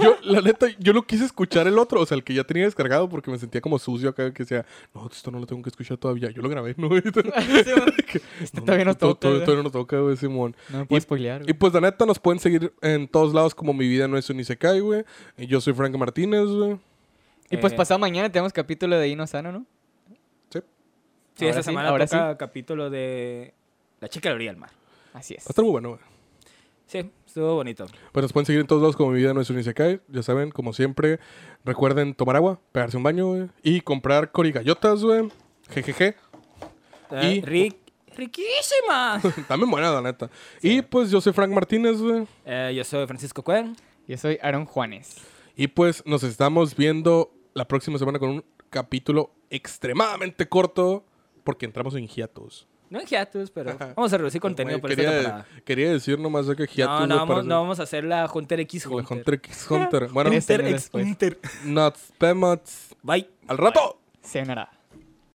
C: yo, la neta, yo lo quise escuchar el otro, o sea, el que ya tenía descargado porque me sentía como sucio acá, que decía, no, esto no lo tengo que escuchar todavía. Yo lo grabé, ¿no?
B: Este todavía no
C: to-
B: toca,
C: to-
B: güey.
C: Todavía no toca, güey, Simón.
B: No me puedo
C: Y-
B: spoilear,
C: Y
B: güey.
C: pues la neta nos pueden seguir en todos lados como mi vida no es un Isekai, güey. Y Yo soy Frank Martínez, güey.
B: Y pues
A: Eh,
B: pasado mañana tenemos capítulo de Ino Sano, ¿no?
C: Sí.
A: Sí,
B: Ahora
A: esta
B: sí,
A: semana
B: ahora
A: toca capítulo de La chica de la orilla del mar.
B: Así es.
C: Va a estar muy bueno, güey.
A: Sí, estuvo bonito.
C: Pues nos pueden seguir en todos lados como mi vida no es un Isekai. Ya saben, como siempre, recuerden tomar agua, pegarse un baño, güey. Y comprar corigallotas, güey. Jejeje.
A: Eh,
C: Y-
A: Rick, riquísima. (laughs)
C: También buena, la neta. Y pues yo soy Frank Martínez, güey.
A: Eh, yo soy Francisco Cuen.
B: Yo soy Aaron Juanes.
C: Y pues nos estamos viendo la próxima semana con un capítulo extremadamente corto porque entramos en hiatus.
A: No en hiatus, pero vamos a reducir contenido por esta
C: quería,
A: temporada.
C: quería decir nomás de que hiatus
A: No, no, vamos,
C: para-
A: no vamos a hacer la Hunter X
C: la
A: Hunter.
C: Hunter x Hunter. (laughs) Bueno,
A: Hunter X. Hunter.
C: nuts, pemots.
A: Bye.
C: Al rato.
B: Sayonara.